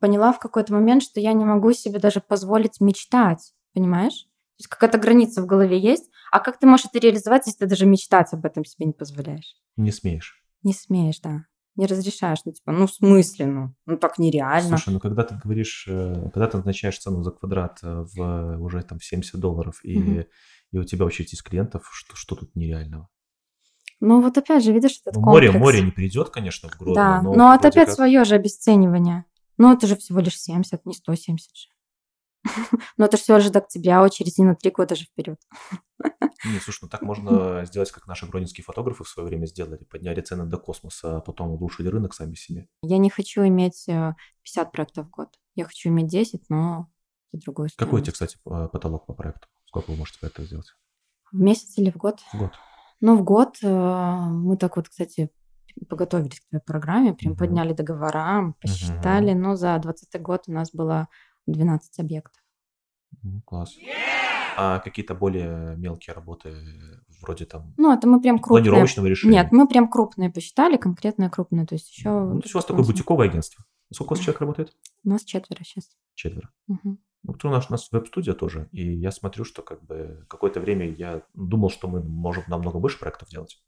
поняла в какой-то момент, что я не могу себе даже позволить мечтать. Понимаешь? То есть какая-то граница в голове есть. А как ты можешь это реализовать, если ты даже мечтать об этом себе не позволяешь? Не смеешь. Не смеешь, да не разрешаешь. Ну, типа, ну, в смысле, ну, ну так нереально. Слушай, ну, когда ты говоришь, э, когда ты назначаешь цену за квадрат э, в уже там 70 долларов, и, угу. и у тебя очередь из клиентов, что, что тут нереального? Ну, вот опять же, видишь, этот ну, Море, море не придет, конечно, в Гродно. Да, но, но это опять как... свое же обесценивание. Ну, это же всего лишь 70, не 170 же. Но это же всего лишь до октября, очередь не на три года же вперед. Не, слушай, ну так можно сделать, как наши гронинские фотографы в свое время сделали. Подняли цены до космоса, а потом улучшили рынок сами себе. Я не хочу иметь 50 э, проектов в год. Я хочу иметь 10, но за другую сторону. Какой у тебя, кстати, потолок по проекту? Сколько вы можете проектов сделать? В месяц или в год? В год. Ну, в год э, мы так вот, кстати, поготовились к твоей программе, прям угу. подняли договора, посчитали, угу. но за 20 год у нас было 12 объектов. Ну, класс. А какие-то более мелкие работы, вроде там... Ну, это мы прям крупные. Планировочного решения? Нет, мы прям крупные посчитали, конкретные крупные, то есть еще... Ну, то есть у вас такое бутиковое агентство. Сколько у вас человек работает? У нас четверо сейчас. Четверо. Угу. Ну, у нас, у нас веб-студия тоже, и я смотрю, что как бы какое-то время я думал, что мы можем намного больше проектов делать.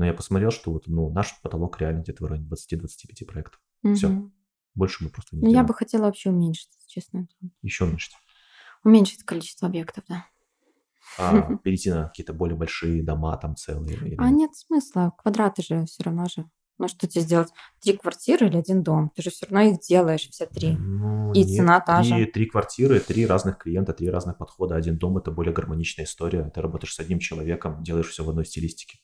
Но я посмотрел, что вот, ну, наш потолок реально где-то в районе 20-25 проектов. Угу. Все. Больше мы просто не Ну, я бы хотела вообще уменьшить, честно. Еще уменьшить? Уменьшить количество объектов, да. А перейти на какие-то более большие дома там целые? Или... А нет смысла. Квадраты же все равно же. Ну, что тебе сделать? Три квартиры или один дом? Ты же все равно их делаешь, все три. Ну, и нет, цена та же. Три квартиры, три разных клиента, три разных подхода. Один дом – это более гармоничная история. Ты работаешь с одним человеком, делаешь все в одной стилистике.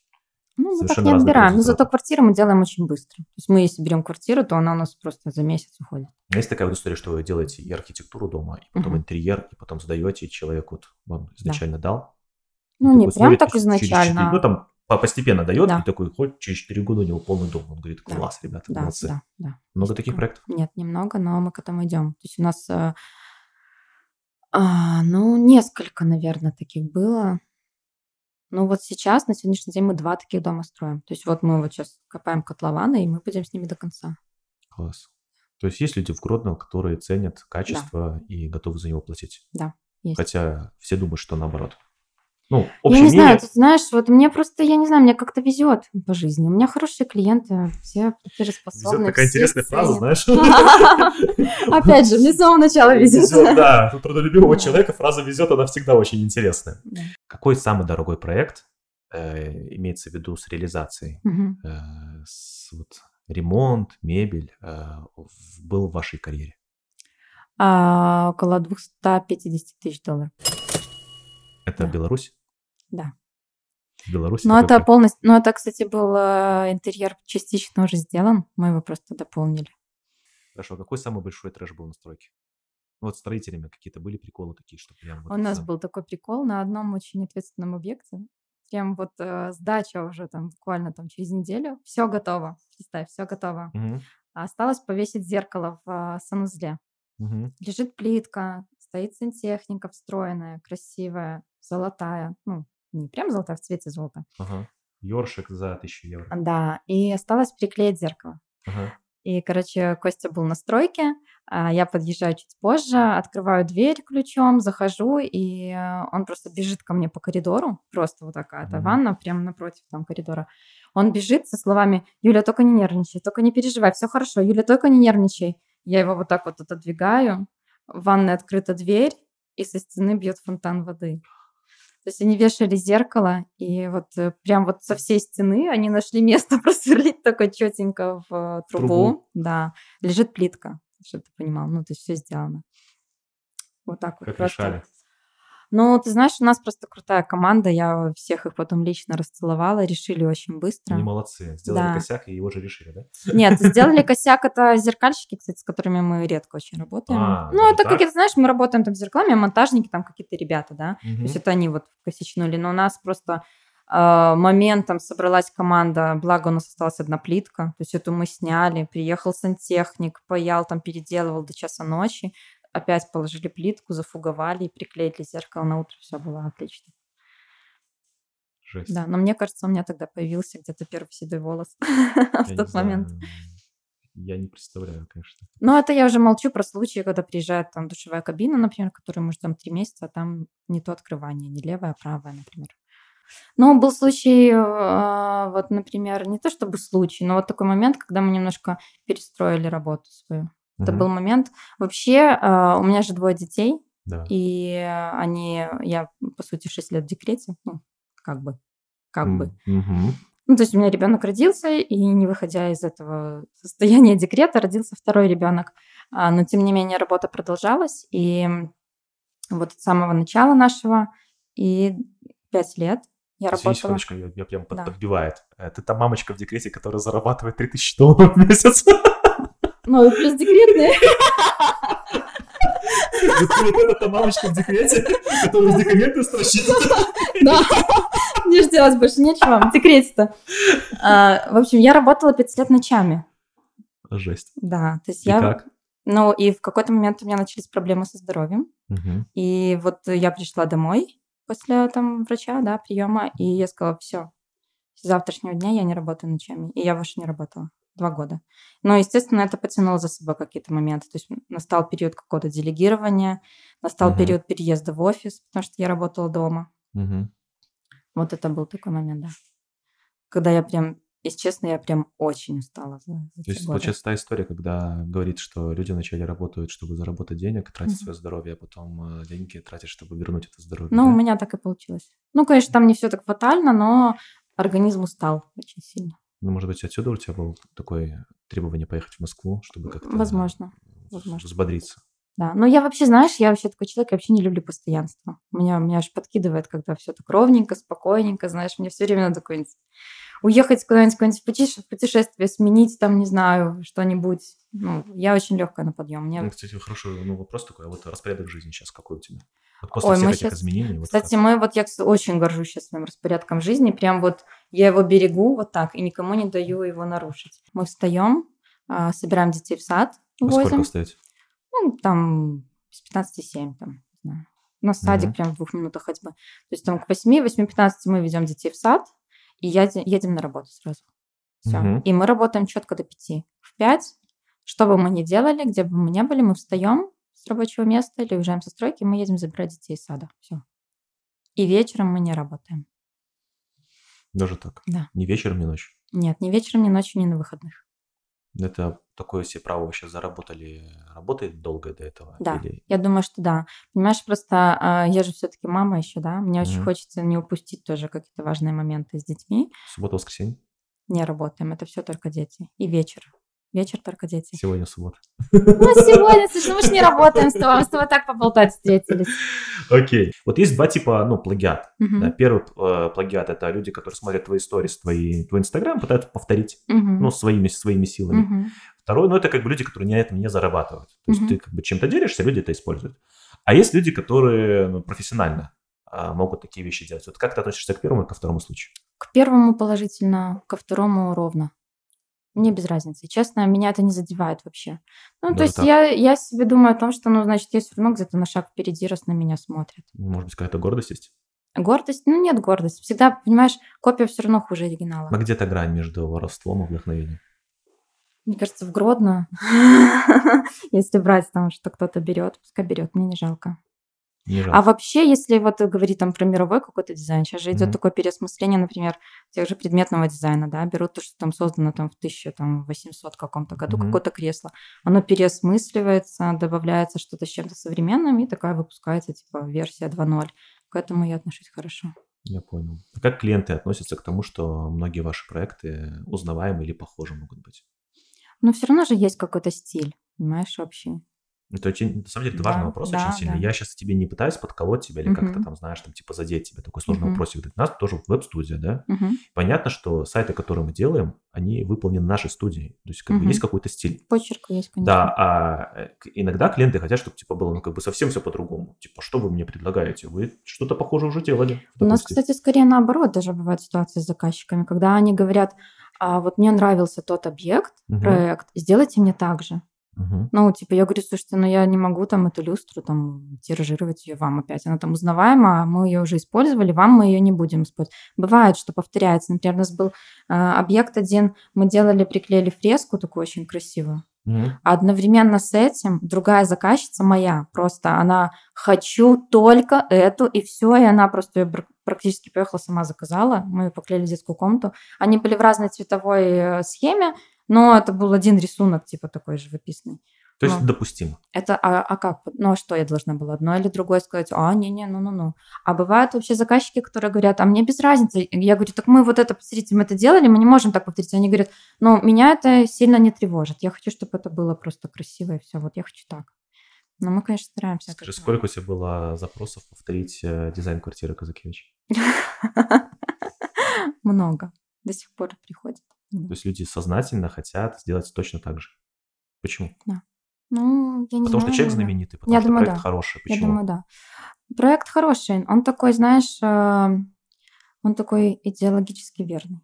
Ну, мы так не отбираем. Но зато квартиру мы делаем очень быстро. То есть мы, если берем квартиру, то она у нас просто за месяц уходит. Есть такая вот история, что вы делаете и архитектуру дома, и потом uh-huh. интерьер, и потом сдаете, и человек вот вам изначально да. дал. Ну, не прям так изначально. Через 4, ну, там постепенно дает, да. и такой, хоть через 4 года у него полный дом. Он говорит, класс, да. ребята, да, молодцы. Да, да. Много есть таких проектов? Нет, немного, но мы к этому идем. То есть у нас, э, а, ну, несколько, наверное, таких было. Ну вот сейчас, на сегодняшний день, мы два таких дома строим. То есть вот мы вот сейчас копаем котлованы, и мы будем с ними до конца. Класс. То есть есть люди в Гродно, которые ценят качество да. и готовы за него платить? Да, есть. Хотя все думают, что наоборот. Ну, я не знаю, ты знаешь, вот мне просто, я не знаю, мне как-то везет по жизни. У меня хорошие клиенты, все платежеспособные. Везет такая интересная фраза, знаешь. Опять же, мне с самого начала везет. Да, у трудолюбивого человека фраза везет, она всегда очень интересная. Какой самый дорогой проект э, имеется в виду с реализацией? Э, ремонт, мебель э, был в вашей карьере? А, около 250 тысяч долларов. Это Беларусь? Да. В Беларуси? Ну, это полностью... Ну, это, кстати, был э, интерьер частично уже сделан. Мы его просто дополнили. Хорошо. А какой самый большой трэш был на стройке? Вот строителями какие-то были приколы такие, что прям... Вот У нас был такой прикол на одном очень ответственном объекте. Прям вот э, сдача уже там буквально там через неделю. Все готово. Представь, все готово. Угу. осталось повесить зеркало в э, санузле. Угу. Лежит плитка, стоит сантехника встроенная, красивая, золотая. Ну, не прям золотая, в цвете золота. Ага. Ёршик за тысячу евро. Да, и осталось приклеить зеркало. Ага. И, короче, Костя был на стройке, а я подъезжаю чуть позже, открываю дверь ключом, захожу, и э, он просто бежит ко мне по коридору, просто вот такая-то mm-hmm. ванна прямо напротив там коридора. Он бежит со словами «Юля, только не нервничай, только не переживай, все хорошо, Юля, только не нервничай». Я его вот так вот отодвигаю, в ванной открыта дверь, и со стены бьет фонтан воды. То есть они вешали зеркало, и вот э, прям вот со всей стены они нашли место просверлить только четенько в трубу. трубу. Да, лежит плитка, чтобы ты понимал. Ну, то есть все сделано. Вот так вот. Как просто. Ну, ты знаешь, у нас просто крутая команда. Я всех их потом лично расцеловала. Решили очень быстро. Они молодцы. Сделали да. косяк и его же решили, да? Нет, сделали косяк. Это зеркальщики, кстати, с которыми мы редко очень работаем. А, ну, это какие-то, знаешь, мы работаем там с зеркалами, а монтажники там какие-то ребята, да? Угу. То есть это они вот косячнули. Но у нас просто э, моментом собралась команда, благо у нас осталась одна плитка, то есть эту мы сняли, приехал сантехник, паял, там переделывал до часа ночи, опять положили плитку, зафуговали и приклеили зеркало на утро. Все было отлично. Жесть. Да, но мне кажется, у меня тогда появился где-то первый седой волос в тот момент. Я не представляю, конечно. Ну, это я уже молчу про случаи, когда приезжает там душевая кабина, например, которую мы ждем три месяца, а там не то открывание, не левое, а правое, например. Ну, был случай, а, вот, например, не то чтобы случай, но вот такой момент, когда мы немножко перестроили работу свою. Это был момент. Вообще, а, у меня же двое детей, да. и они, я, по сути, 6 лет в декрете, ну, как бы, как mm-hmm. бы. Ну, то есть у меня ребенок родился, и не выходя из этого состояния декрета, родился второй ребенок. А, но, тем не менее, работа продолжалась, и вот с самого начала нашего, и пять лет я работала. секундочку, я, я прям да. подбивает. Э, ты та мамочка в декрете, которая зарабатывает 3000 долларов в месяц. Ну, и плюс декретные. Вот эта мамочка в декрете, которая с декрета строчит. Да. Мне же делать больше нечего в декрете-то. А, в общем, я работала 5 лет ночами. Жесть. Да, то есть я... как? Ну, и в какой-то момент у меня начались проблемы со здоровьем. И вот я пришла домой после там врача, да, приема, и я сказала, все, с завтрашнего дня я не работаю ночами. И я больше не работала два года. Но, естественно, это потянуло за собой какие-то моменты. То есть настал период какого-то делегирования, настал угу. период переезда в офис, потому что я работала дома. Угу. Вот это был такой момент, да. Когда я прям, если честно, я прям очень устала. За, за То есть, годы. получается, та история, когда говорит, что люди вначале работают, чтобы заработать денег, тратить угу. свое здоровье, а потом э, деньги тратят, чтобы вернуть это здоровье. Ну, да? у меня так и получилось. Ну, конечно, там не все так фатально, но организм устал очень сильно. Ну, может быть, отсюда у тебя было такое требование поехать в Москву, чтобы как-то... Возможно. Возможно. Взбодриться. Да, но я вообще, знаешь, я вообще такой человек, я вообще не люблю постоянство. Меня, меня аж подкидывает, когда все так ровненько, спокойненько, знаешь, мне все время надо какой-нибудь уехать куда-нибудь, куда-нибудь путешествие, сменить там, не знаю, что-нибудь. Ну, я очень легкая на подъем. Мне... Ну, кстати, хороший ну, вопрос такой, а вот распорядок жизни сейчас какой у тебя? Вот после Ой, всех этих сейчас... изменений. Кстати, вот мы вот я очень горжусь сейчас своим распорядком жизни. Прям вот я его берегу вот так и никому не даю его нарушить. Мы встаем, а, собираем детей в сад. Вы возим. сколько встаете? Ну, там с 15-7, там, не знаю. У нас садик прям в двух минутах ходьбы. То есть там к 8, 8-15 мы ведем детей в сад и едем, едем на работу сразу. Все. Угу. И мы работаем четко до 5. В 5, что бы мы ни делали, где бы мы ни были, мы встаем с рабочего места или уезжаем со стройки, мы едем забирать детей из сада. Все. И вечером мы не работаем. Даже так? Да. Ни вечером, ни ночью? Нет, ни вечером, ни ночью, ни на выходных. Это такое себе право вообще заработали, работает долго до этого? Да, Или... я думаю, что да. Понимаешь, просто э, я же все-таки мама еще, да, мне mm-hmm. очень хочется не упустить тоже какие-то важные моменты с детьми. Суббота, воскресенье? Не работаем, это все только дети. И вечер. Вечер только дети. Сегодня суббота. Ну, сегодня, слушай, ну мы же не работаем с тобой, мы с тобой так поболтать встретились. Окей. Вот есть два типа, ну, плагиат. Uh-huh. Да, первый э, плагиат – это люди, которые смотрят твои сторис, твои, твой инстаграм, пытаются повторить, uh-huh. ну, своими, своими силами. Uh-huh. Второй, ну, это как бы люди, которые на этом не зарабатывают. То есть uh-huh. ты как бы чем-то делишься, люди это используют. А есть люди, которые ну, профессионально а, могут такие вещи делать. Вот как ты относишься к первому и ко второму случаю? К первому положительно, ко второму ровно. Мне без разницы. Честно, меня это не задевает вообще. Ну, да, то есть я, я себе думаю о том, что, ну, значит, есть все равно где-то на шаг впереди, раз на меня смотрят. Может быть, какая-то гордость есть? Гордость? Ну, нет гордости. Всегда, понимаешь, копия все равно хуже оригинала. А где-то грань между воровством и вдохновением? Мне кажется, в Гродно, если брать там, что кто-то берет, пускай берет, мне не жалко. А вообще, если вот говорить там про мировой какой-то дизайн, сейчас же идет mm-hmm. такое переосмысление, например, тех же предметного дизайна, да, берут то, что там создано там в 1800 каком-то году, mm-hmm. какое-то кресло, оно переосмысливается, добавляется что-то с чем-то современным, и такая выпускается типа версия 2.0. К этому я отношусь хорошо. Я понял. А как клиенты относятся к тому, что многие ваши проекты узнаваемы или похожи могут быть? Ну, все равно же есть какой-то стиль, понимаешь, общий. Это очень, на самом деле, это да, важный вопрос да, очень сильно. Да. Я сейчас тебе не пытаюсь подколоть тебя или uh-huh. как-то там, знаешь, там, типа, задеть тебя. Такой сложный uh-huh. вопросик. У нас тоже веб-студия, да? Uh-huh. Понятно, что сайты, которые мы делаем, они выполнены нашей студией. То есть, как uh-huh. бы, есть какой-то стиль. Почерк есть, конечно. Да, а э, иногда клиенты хотят, чтобы, типа, было, ну, как бы, совсем все по-другому. Типа, что вы мне предлагаете? Вы что-то похожее уже делали. У нас, кстати, скорее наоборот даже бывают ситуации с заказчиками, когда они говорят, а вот мне нравился тот объект, uh-huh. проект, сделайте мне так же. Угу. Ну, типа, я говорю, слушайте, ну я не могу там эту люстру там тиражировать ее вам опять. Она там узнаваема, а мы ее уже использовали, вам мы ее не будем использовать. Бывает, что повторяется. Например, у нас был э, объект один, мы делали, приклеили фреску такую очень красивую. Mm-hmm. Одновременно с этим другая заказчица моя, просто она хочу только эту, и все, и она просто ее практически поехала сама заказала. Мы ее поклеили в детскую комнату. Они были в разной цветовой э, схеме, но это был один рисунок, типа такой живописный. То есть ну, допустимо. Это, а, а как? Ну, а что я должна была? Одно или другое сказать? А, не-не, ну-ну-ну. А бывают вообще заказчики, которые говорят, а мне без разницы. Я говорю, так мы вот это, посмотрите, мы это делали, мы не можем так повторить. Они говорят, ну, меня это сильно не тревожит. Я хочу, чтобы это было просто красиво и все. Вот я хочу так. Но мы, конечно, стараемся. Скажи, сколько у тебя было запросов повторить э, дизайн квартиры Казакевич? Много. До сих пор приходит. То есть люди сознательно хотят сделать точно так же. Почему? Да. Ну, я не потому знаю. что человек знаменитый, потому я что думаю, проект да. хороший. Почему? Я думаю, да. Проект хороший. Он такой, знаешь, э, он такой идеологически верный.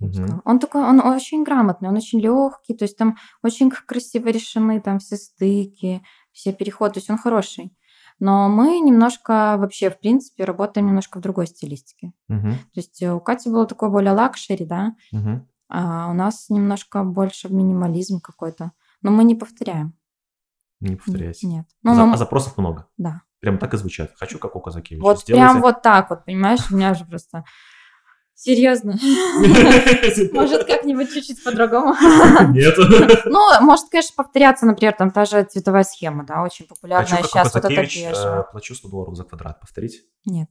Угу. Он такой, он очень грамотный, он очень легкий, то есть там очень красиво решены там все стыки, все переходы, то есть он хороший. Но мы немножко вообще, в принципе, работаем немножко в другой стилистике. Угу. То есть у Кати было такое более luxury, да, угу. А у нас немножко больше минимализм какой-то. Но мы не повторяем. Не повторяйте. Нет. Ну, За, но... А запросов много. Да. Прям так и звучат. Хочу, как у Казакевича. Вот Сделайте... прям вот так вот, понимаешь? У меня же просто... Серьезно? Может, как-нибудь чуть-чуть по-другому? Нет. Ну, может, конечно, повторяться, например, там та же цветовая схема, да, очень популярная сейчас. Вот это бежевая. Плачу 100 долларов за квадрат. Повторить? Нет.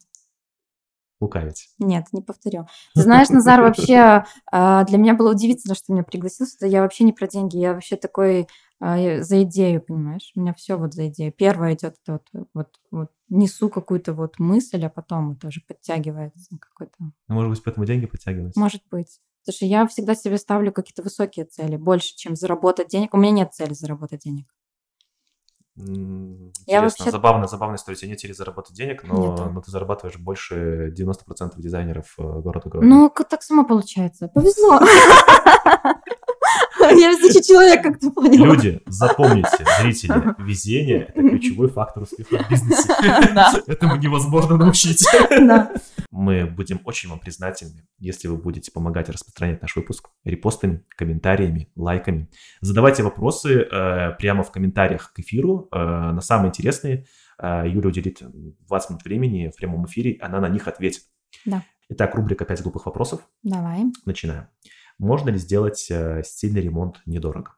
Лукавить. Нет, не повторю. Ты знаешь, Назар, вообще а, для меня было удивительно, что меня пригласил сюда. Я вообще не про деньги, я вообще такой а, за идею, понимаешь? У меня все вот за идею. Первое идет вот, вот, вот несу какую-то вот мысль, а потом это уже подтягивается какой-то. Ну, может быть, поэтому деньги подтягиваются? Может быть. Потому что я всегда себе ставлю какие-то высокие цели, больше, чем заработать денег. У меня нет цели заработать денег. Интересно, я вообще... забавно, забавная история. Тебе нет цели заработать денег, но, но ты зарабатываешь больше 90% дизайнеров э, города города. Ну, так само получается. Повезло. Я везучий человек, как ты понял. Люди, запомните, зрители, везение – это ключевой фактор успеха в бизнесе. Этому невозможно научить. Мы будем очень вам признательны, если вы будете помогать распространять наш выпуск репостами, комментариями, лайками. Задавайте вопросы э, прямо в комментариях к эфиру э, на самые интересные. Э, Юля уделит 20 минут времени в прямом эфире, она на них ответит. Да. Итак, рубрика «5 глупых вопросов». Давай. Начинаем. Можно ли сделать э, стильный ремонт недорого?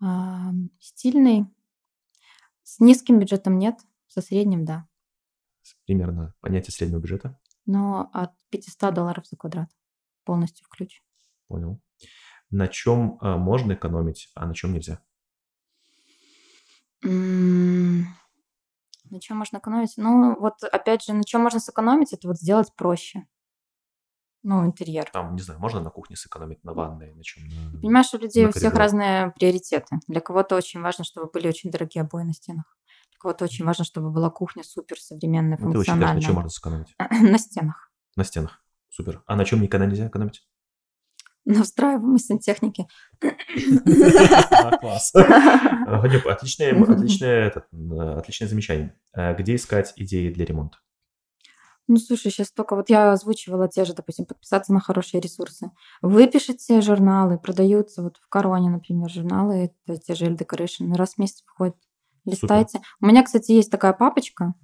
А, стильный. С низким бюджетом нет, со средним да. Примерно понятие среднего бюджета? Но от 500 долларов за квадрат. Полностью в ключ. Понял. На чем э, можно экономить, а на чем нельзя? На чем можно экономить? Ну, вот опять же, на чем можно сэкономить, это вот сделать проще ну, интерьер. Там, не знаю, можно на кухне сэкономить, на ванной, на чем? На, Понимаешь, у людей у всех разные приоритеты. Для кого-то очень важно, чтобы были очень дорогие обои на стенах. Для кого-то очень важно, чтобы была кухня супер современная, ну, функциональная. на чем можно сэкономить? на стенах. На стенах. Супер. А на чем никогда нельзя экономить? На встраиваемой сантехнике. Класс. Отличное, отличное, отличное замечание. Э, где искать идеи для ремонта? Ну, слушай, сейчас только вот я озвучивала те же, допустим, подписаться на хорошие ресурсы. Вы пишете журналы, продаются вот в Короне, например, журналы, это те же L-Decoration, раз в месяц выходит. Листайте. Супер. У меня, кстати, есть такая папочка,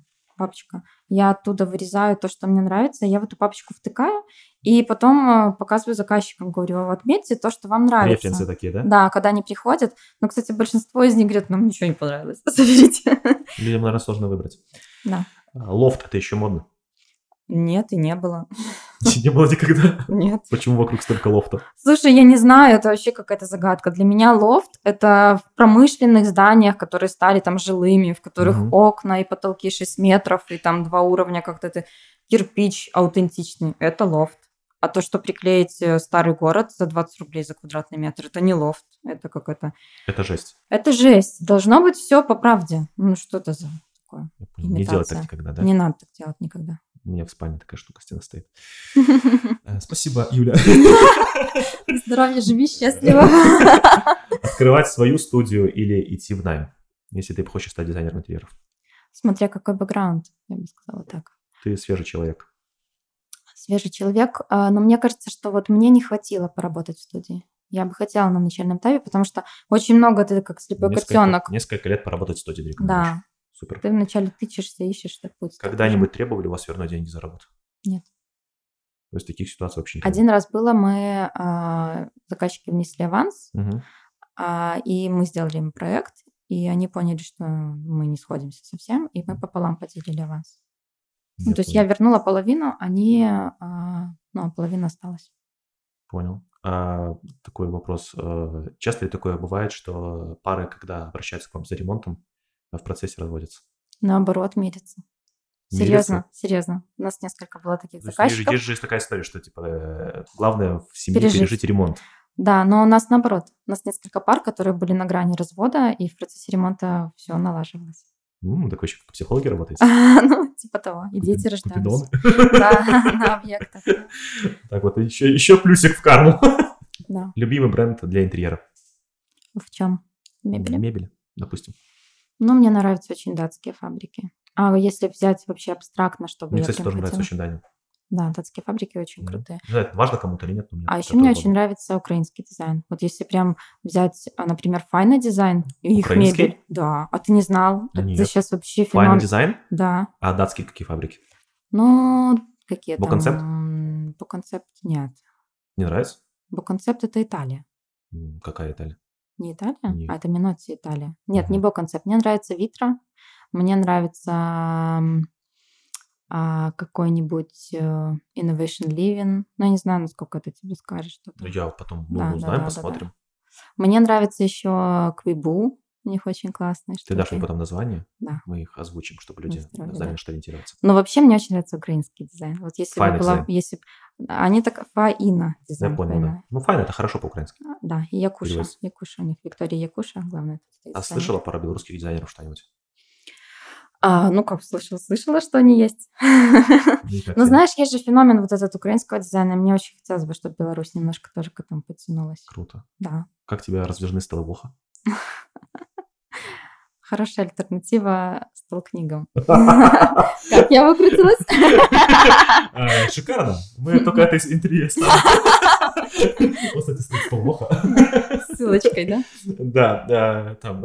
папочка. Я оттуда вырезаю то, что мне нравится, я в эту папочку втыкаю, и потом э, показываю заказчикам, говорю, отметьте то, что вам нравится. Референсы такие, да? Да, когда они приходят. Но, кстати, большинство из них говорят, нам ничего не понравилось, заберите. Людям, наверное, сложно выбрать. Да. А, лофт – это еще модно. Нет, и не было. Не было никогда? Нет. Почему вокруг столько лофта? Слушай, я не знаю, это вообще какая-то загадка. Для меня лофт – это в промышленных зданиях, которые стали там жилыми, в которых угу. окна и потолки 6 метров, и там два уровня, как-то это кирпич аутентичный. Это лофт. А то, что приклеить э, старый город за 20 рублей за квадратный метр, это не лофт, это какая-то... Это жесть. Это жесть. Должно быть все по правде. Ну, что это за такое? Не делать так никогда, да? Не надо так делать никогда. У меня в спальне такая штука стена стоит. Э, спасибо, Юля. Здоровья, живи счастливо. Открывать свою студию или идти в найм, если ты хочешь стать дизайнером интерьеров? Смотря какой бэкграунд, я бы сказала так. Ты свежий человек. Свежий человек, а, но мне кажется, что вот мне не хватило поработать в студии. Я бы хотела на начальном этапе, потому что очень много ты как слепой несколько, котенок. Несколько лет поработать в студии. Да, Супер. Ты вначале тычешься, ищешь, так будет. Когда-нибудь требовали у вас вернуть деньги за работу? Нет. То есть таких ситуаций вообще не Один раз было, мы а, заказчики внесли аванс, угу. а, и мы сделали им проект, и они поняли, что мы не сходимся совсем, и мы пополам поделили аванс. ну, то есть я вернула половину, они, а, ну, а половина осталась. Понял. А, такой вопрос. Э, часто ли такое бывает, что пары, когда обращаются к вам за ремонтом, в процессе разводятся? Наоборот, мирятся. Серьезно, мирятся? серьезно. У нас несколько было таких То заказчиков. Есть, есть такая история, что типа э, главное в семье пережить. пережить ремонт. Да, но у нас наоборот. У нас несколько пар, которые были на грани развода, и в процессе ремонта все налаживалось. Ну, такой еще как психологи работаете? ну, типа того. И дети рождаются. Да, на объектах. Так вот, еще, еще плюсик в карму. Да. Любимый бренд для интерьера? В чем? Мебели? Мебели, допустим. Ну, мне нравятся очень датские фабрики. А если взять вообще абстрактно, чтобы мне, я кстати, тоже хотела... нравится очень Дания. Да, датские фабрики очень да. крутые. Не знаю, важно кому-то или нет. Но мне а еще мне очень нравится украинский дизайн. Вот если прям взять, а, например, Faina Design и их мебель. Да. А ты не знал? Нет. Это сейчас вообще феномен. Faina Design? Да. А датские какие фабрики? Ну, какие там? Буконцепт? Буконцепт нет. Не нравится? Буконцепт это Италия. Какая Италия? Не Италия? Нет. А это Минотти Италия. Нет, угу. не Бо-концепт. Мне нравится Витра. Мне нравится а, какой-нибудь uh, Innovation Living. Ну, я не знаю, насколько это тебе скажет что-то. Ну, я потом мы да, узнаем, да, да, посмотрим. Да, да. Мне нравится еще Квибу. У них очень классные Ты дашь мне потом название? Да. Мы их озвучим, чтобы люди Настроили, знали, да. что ориентироваться. Ну, вообще, мне очень нравится украинский дизайн. Вот если Файна бы была... Если... Они так... Фаина. Я понял, файна. да. Ну, Файна – это хорошо по-украински. А, да, и Якуша. Переводится. Якуша у них. Виктория Якуша, главное. А слышала про белорусских дизайнеров что-нибудь? А, ну, как слышала, слышала, что они есть. Ну, знаешь, есть же феномен вот этот украинского дизайна. Мне очень хотелось бы, чтобы Беларусь немножко тоже к этому подтянулась. Круто. Да. Как тебе раздвижные столовуха? Хорошая альтернатива стол книгам. Как я выкрутилась? А, шикарно. Мы только это из интервью Кстати, столовуха. Ссылочкой, да? Да, да, там.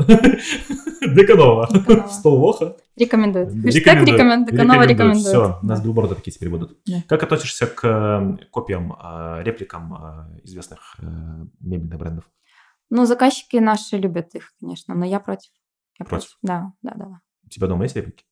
Деканова. Столовуха. Рекомендует. Хэштег рекомендует. Деканова рекомендует. Все, у нас билборды такие теперь будут. Как относишься к э, копиям, э, репликам э, известных мебельных брендов? Ну, заказчики наши любят их, конечно, но я против. Я против? против. Да, да, да. У тебя дома есть реплики?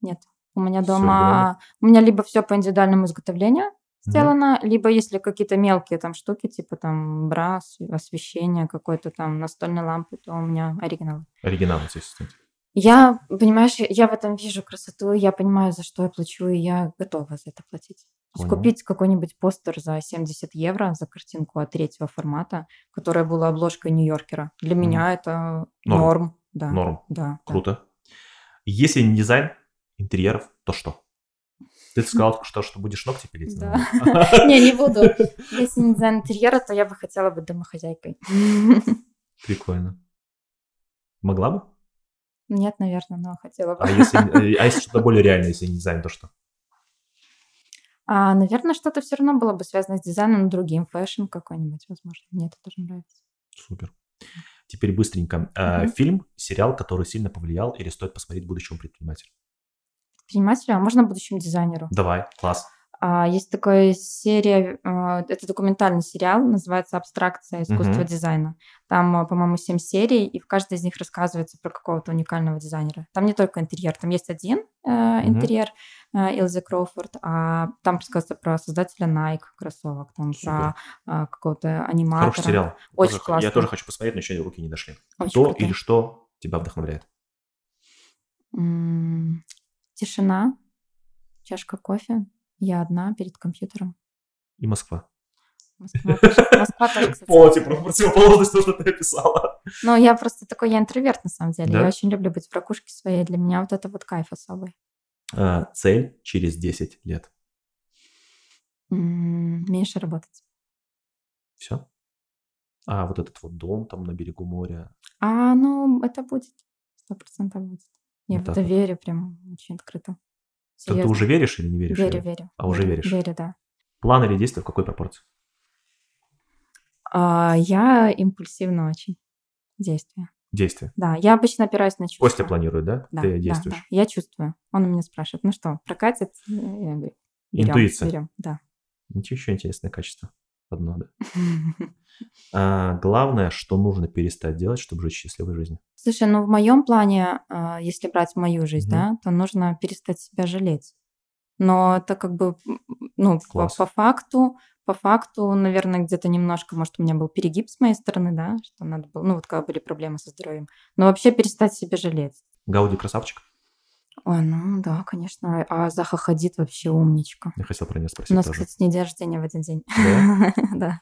Нет. У меня дома... У меня либо все по индивидуальному изготовлению сделано, угу. либо если какие-то мелкие там штуки, типа там бра, освещение какой-то там настольной лампы, то у меня оригинал. Оригинал здесь, кстати. Я, понимаешь, я в этом вижу красоту, я понимаю, за что я плачу, и я готова за это платить. Понял. Купить какой-нибудь постер за 70 евро за картинку от третьего формата, которая была обложкой Нью-Йоркера. Для mm. меня это норм. норм. Да. Норм. Да. Круто. Да. Если не дизайн интерьеров, то что? Ты сказал что, что будешь ногти пилить? Да. Не, не буду. Если не дизайн интерьера, то я бы хотела быть домохозяйкой. Прикольно. Могла бы? Нет, наверное, но хотела бы. А если, э, а если что-то более реальное, если не дизайн, то что? А, наверное, что-то все равно было бы связано с дизайном другим, fashion какой-нибудь, возможно. Мне это тоже нравится. Супер. Теперь быстренько. Uh-huh. Фильм, сериал, который сильно повлиял или стоит посмотреть будущему предпринимателю? Предпринимателю, а можно будущему дизайнеру? Давай, класс. А, есть такая серия, а, это документальный сериал, называется «Абстракция искусства uh-huh. дизайна». Там, а, по-моему, семь серий, и в каждой из них рассказывается про какого-то уникального дизайнера. Там не только интерьер, там есть один э, интерьер, э, Илзи Кроуфорд, а там рассказывается про создателя Nike кроссовок, там Супер. про э, какого-то аниматора. Хороший сериал. Очень тоже, классно. Я тоже хочу посмотреть, но еще руки не дошли. Очень Кто крутой. или что тебя вдохновляет? М-м- тишина, чашка кофе, я одна перед компьютером. И Москва. Москва Москва тоже кстати. Полностью противоположность то, что ты описала. Ну, я просто такой, я интроверт на самом деле. Да? Я очень люблю быть в ракушке своей. Для меня вот это вот кайф особый. А, цель через 10 лет? М-м, меньше работать. Все? А вот этот вот дом там на берегу моря? А, ну, это будет. Сто процентов будет. Я вот в это верю прям очень открыто. Ты, ты уже веришь или не веришь? Верю, верю. А уже веришь? Верю, да. План или действие в какой пропорции? А, я импульсивно очень. Действие. Действие. Да, я обычно опираюсь на чувства. Костя планирует, да? Да, Ты действуешь. Да, да. Я чувствую. Он у меня спрашивает, ну что, прокатит? Я говорю, берем, Интуиция. Берем, да. Ничего еще интересное качество. Одно, да. А, главное, что нужно перестать делать, чтобы жить счастливой жизнью. Слушай, ну в моем плане, а, если брать мою жизнь, угу. да, то нужно перестать себя жалеть. Но это как бы, ну, по, по факту, по факту, наверное, где-то немножко, может, у меня был перегиб с моей стороны, да, что надо было, ну, вот когда были проблемы со здоровьем. Но вообще перестать себя жалеть. Гауди красавчик? Ой, ну да, конечно. А Заха Хадид вообще умничка. Я хотел про нее спросить У нас, тоже. кстати, не день рождения в один день. Да? да.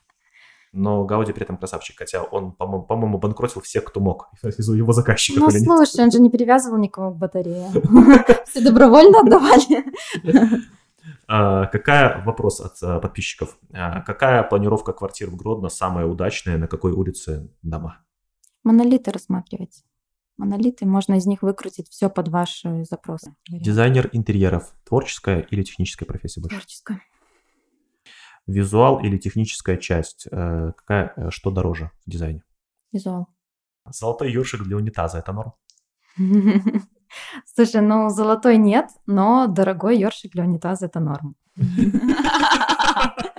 Но Гауди при этом красавчик, хотя он, по-моему, по-моему банкротил всех, кто мог из его заказчиков. Ну, слушай, он же не привязывал никого к батарее. Все добровольно отдавали. А, какая, вопрос от а, подписчиков, а, какая планировка квартир в Гродно самая удачная, на какой улице дома? Монолиты рассматривать. Монолиты, можно из них выкрутить все под ваши запросы. Дизайнер интерьеров, творческая или техническая профессия больше? Творческая. Визуал или техническая часть? Э, какая, э, что дороже в дизайне? Визуал. Золотой ёршик для унитаза – это норм? Слушай, ну золотой нет, но дорогой ёршик для унитаза – это норм.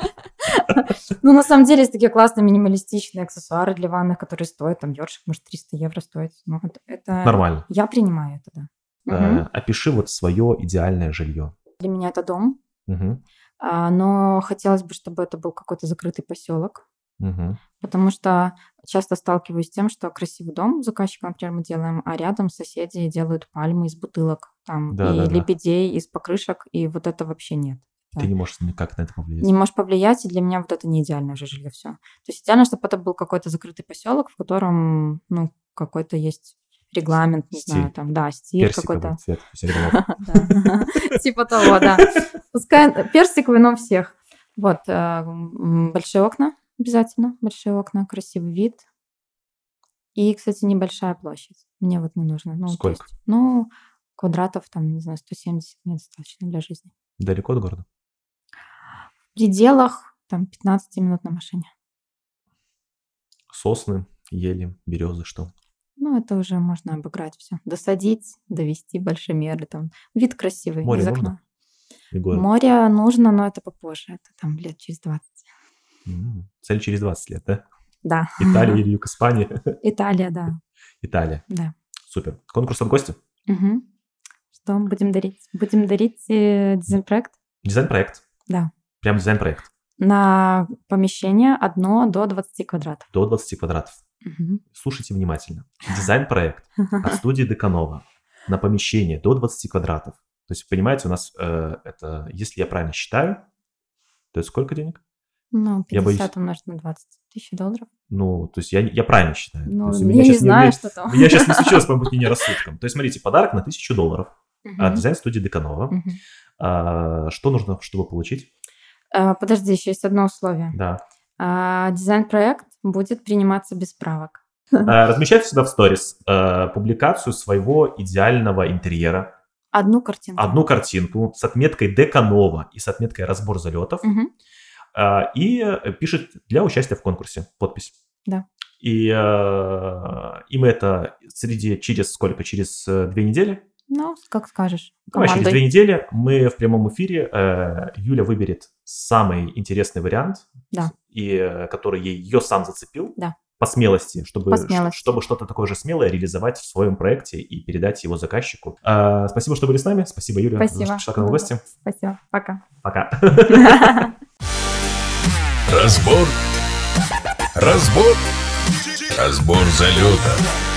Ну, на самом деле, есть такие классные минималистичные аксессуары для ванны, которые стоят, там, ёршик может 300 евро стоить. Ну, это... Нормально. Я принимаю это, да. Э, опиши вот свое идеальное жилье. Для меня это дом. А, но хотелось бы, чтобы это был какой-то закрытый поселок. Угу. Потому что часто сталкиваюсь с тем, что красивый дом заказчика, например, мы делаем, а рядом соседи делают пальмы из бутылок, там, Да, и да, да. лебедей из покрышек, и вот это вообще нет. Ты не можешь никак на это повлиять. Не можешь повлиять, и для меня вот это не идеальное же жилье все. То есть идеально, чтобы это был какой-то закрытый поселок, в котором, ну, какой-то есть регламент, не Стиль. знаю, там, да, стиль какой-то. цвет. Типа того, да. Пускай персиковый, но всех. Вот, э, большие окна обязательно, большие окна, красивый вид. И, кстати, небольшая площадь. Мне вот не нужно. Ну, Сколько? есть, ну, квадратов там, не знаю, 170 мне достаточно для жизни. Далеко от города? В пределах там 15 минут на машине. Сосны, ели, березы, что? Ну, это уже можно обыграть все. Досадить, довести большемеры там. Вид красивый Море из нужно? окна. Город. Море нужно, но это попозже. Это там лет через 20. М, Цель через 20 лет, да? Да. Италия или юг Испании? Италия, да. Италия. Да. Супер. Конкурс от гостя. Мгм. Что будем дарить? Будем дарить э, дизайн-проект Дизайн-проект. Да. Прям дизайн-проект. на помещение одно до 20 квадратов. До 20 квадратов. Мгм. Слушайте внимательно. Дизайн-проект от студии Деканова на помещение до 20 квадратов. То есть, понимаете, у нас э, это, если я правильно считаю, то это сколько денег? Ну, Я 50 боюсь. умножить на 20 тысяч долларов. Ну, то есть я, я правильно считаю. Ну, То есть я меня не знаю, уме- что там. Меня сейчас не случилось, по-моему, не рассудком. То есть, смотрите, подарок на 1000 долларов от дизайн-студии Деканова. А, что нужно, чтобы получить? А, Подожди, еще есть одно условие. Да. А, Дизайн-проект будет приниматься без правок. А, Размещайте сюда в сторис публикацию своего идеального интерьера, Одну картинку. одну картинку с отметкой Деканова и с отметкой разбор залетов. А, и э, пишет для участия в конкурсе подпись. Да. И, э, и мы это среди через сколько? Через э, две недели? Ну, как скажешь. Давай, через Командой. две недели мы в прямом эфире. э, Юля выберет самый интересный вариант, Да. и э, который ей ее сам зацепил. Да. По смелости, чтобы, По смелости. чтобы что-то такое же смелое реализовать в своем проекте и передать его заказчику. А, спасибо, что были с нами. Спасибо, Юля, за то, Спасибо. что пришла к нам в гости. Спасибо. Пока. Пока. Разбор. Разбор. Разбор залета.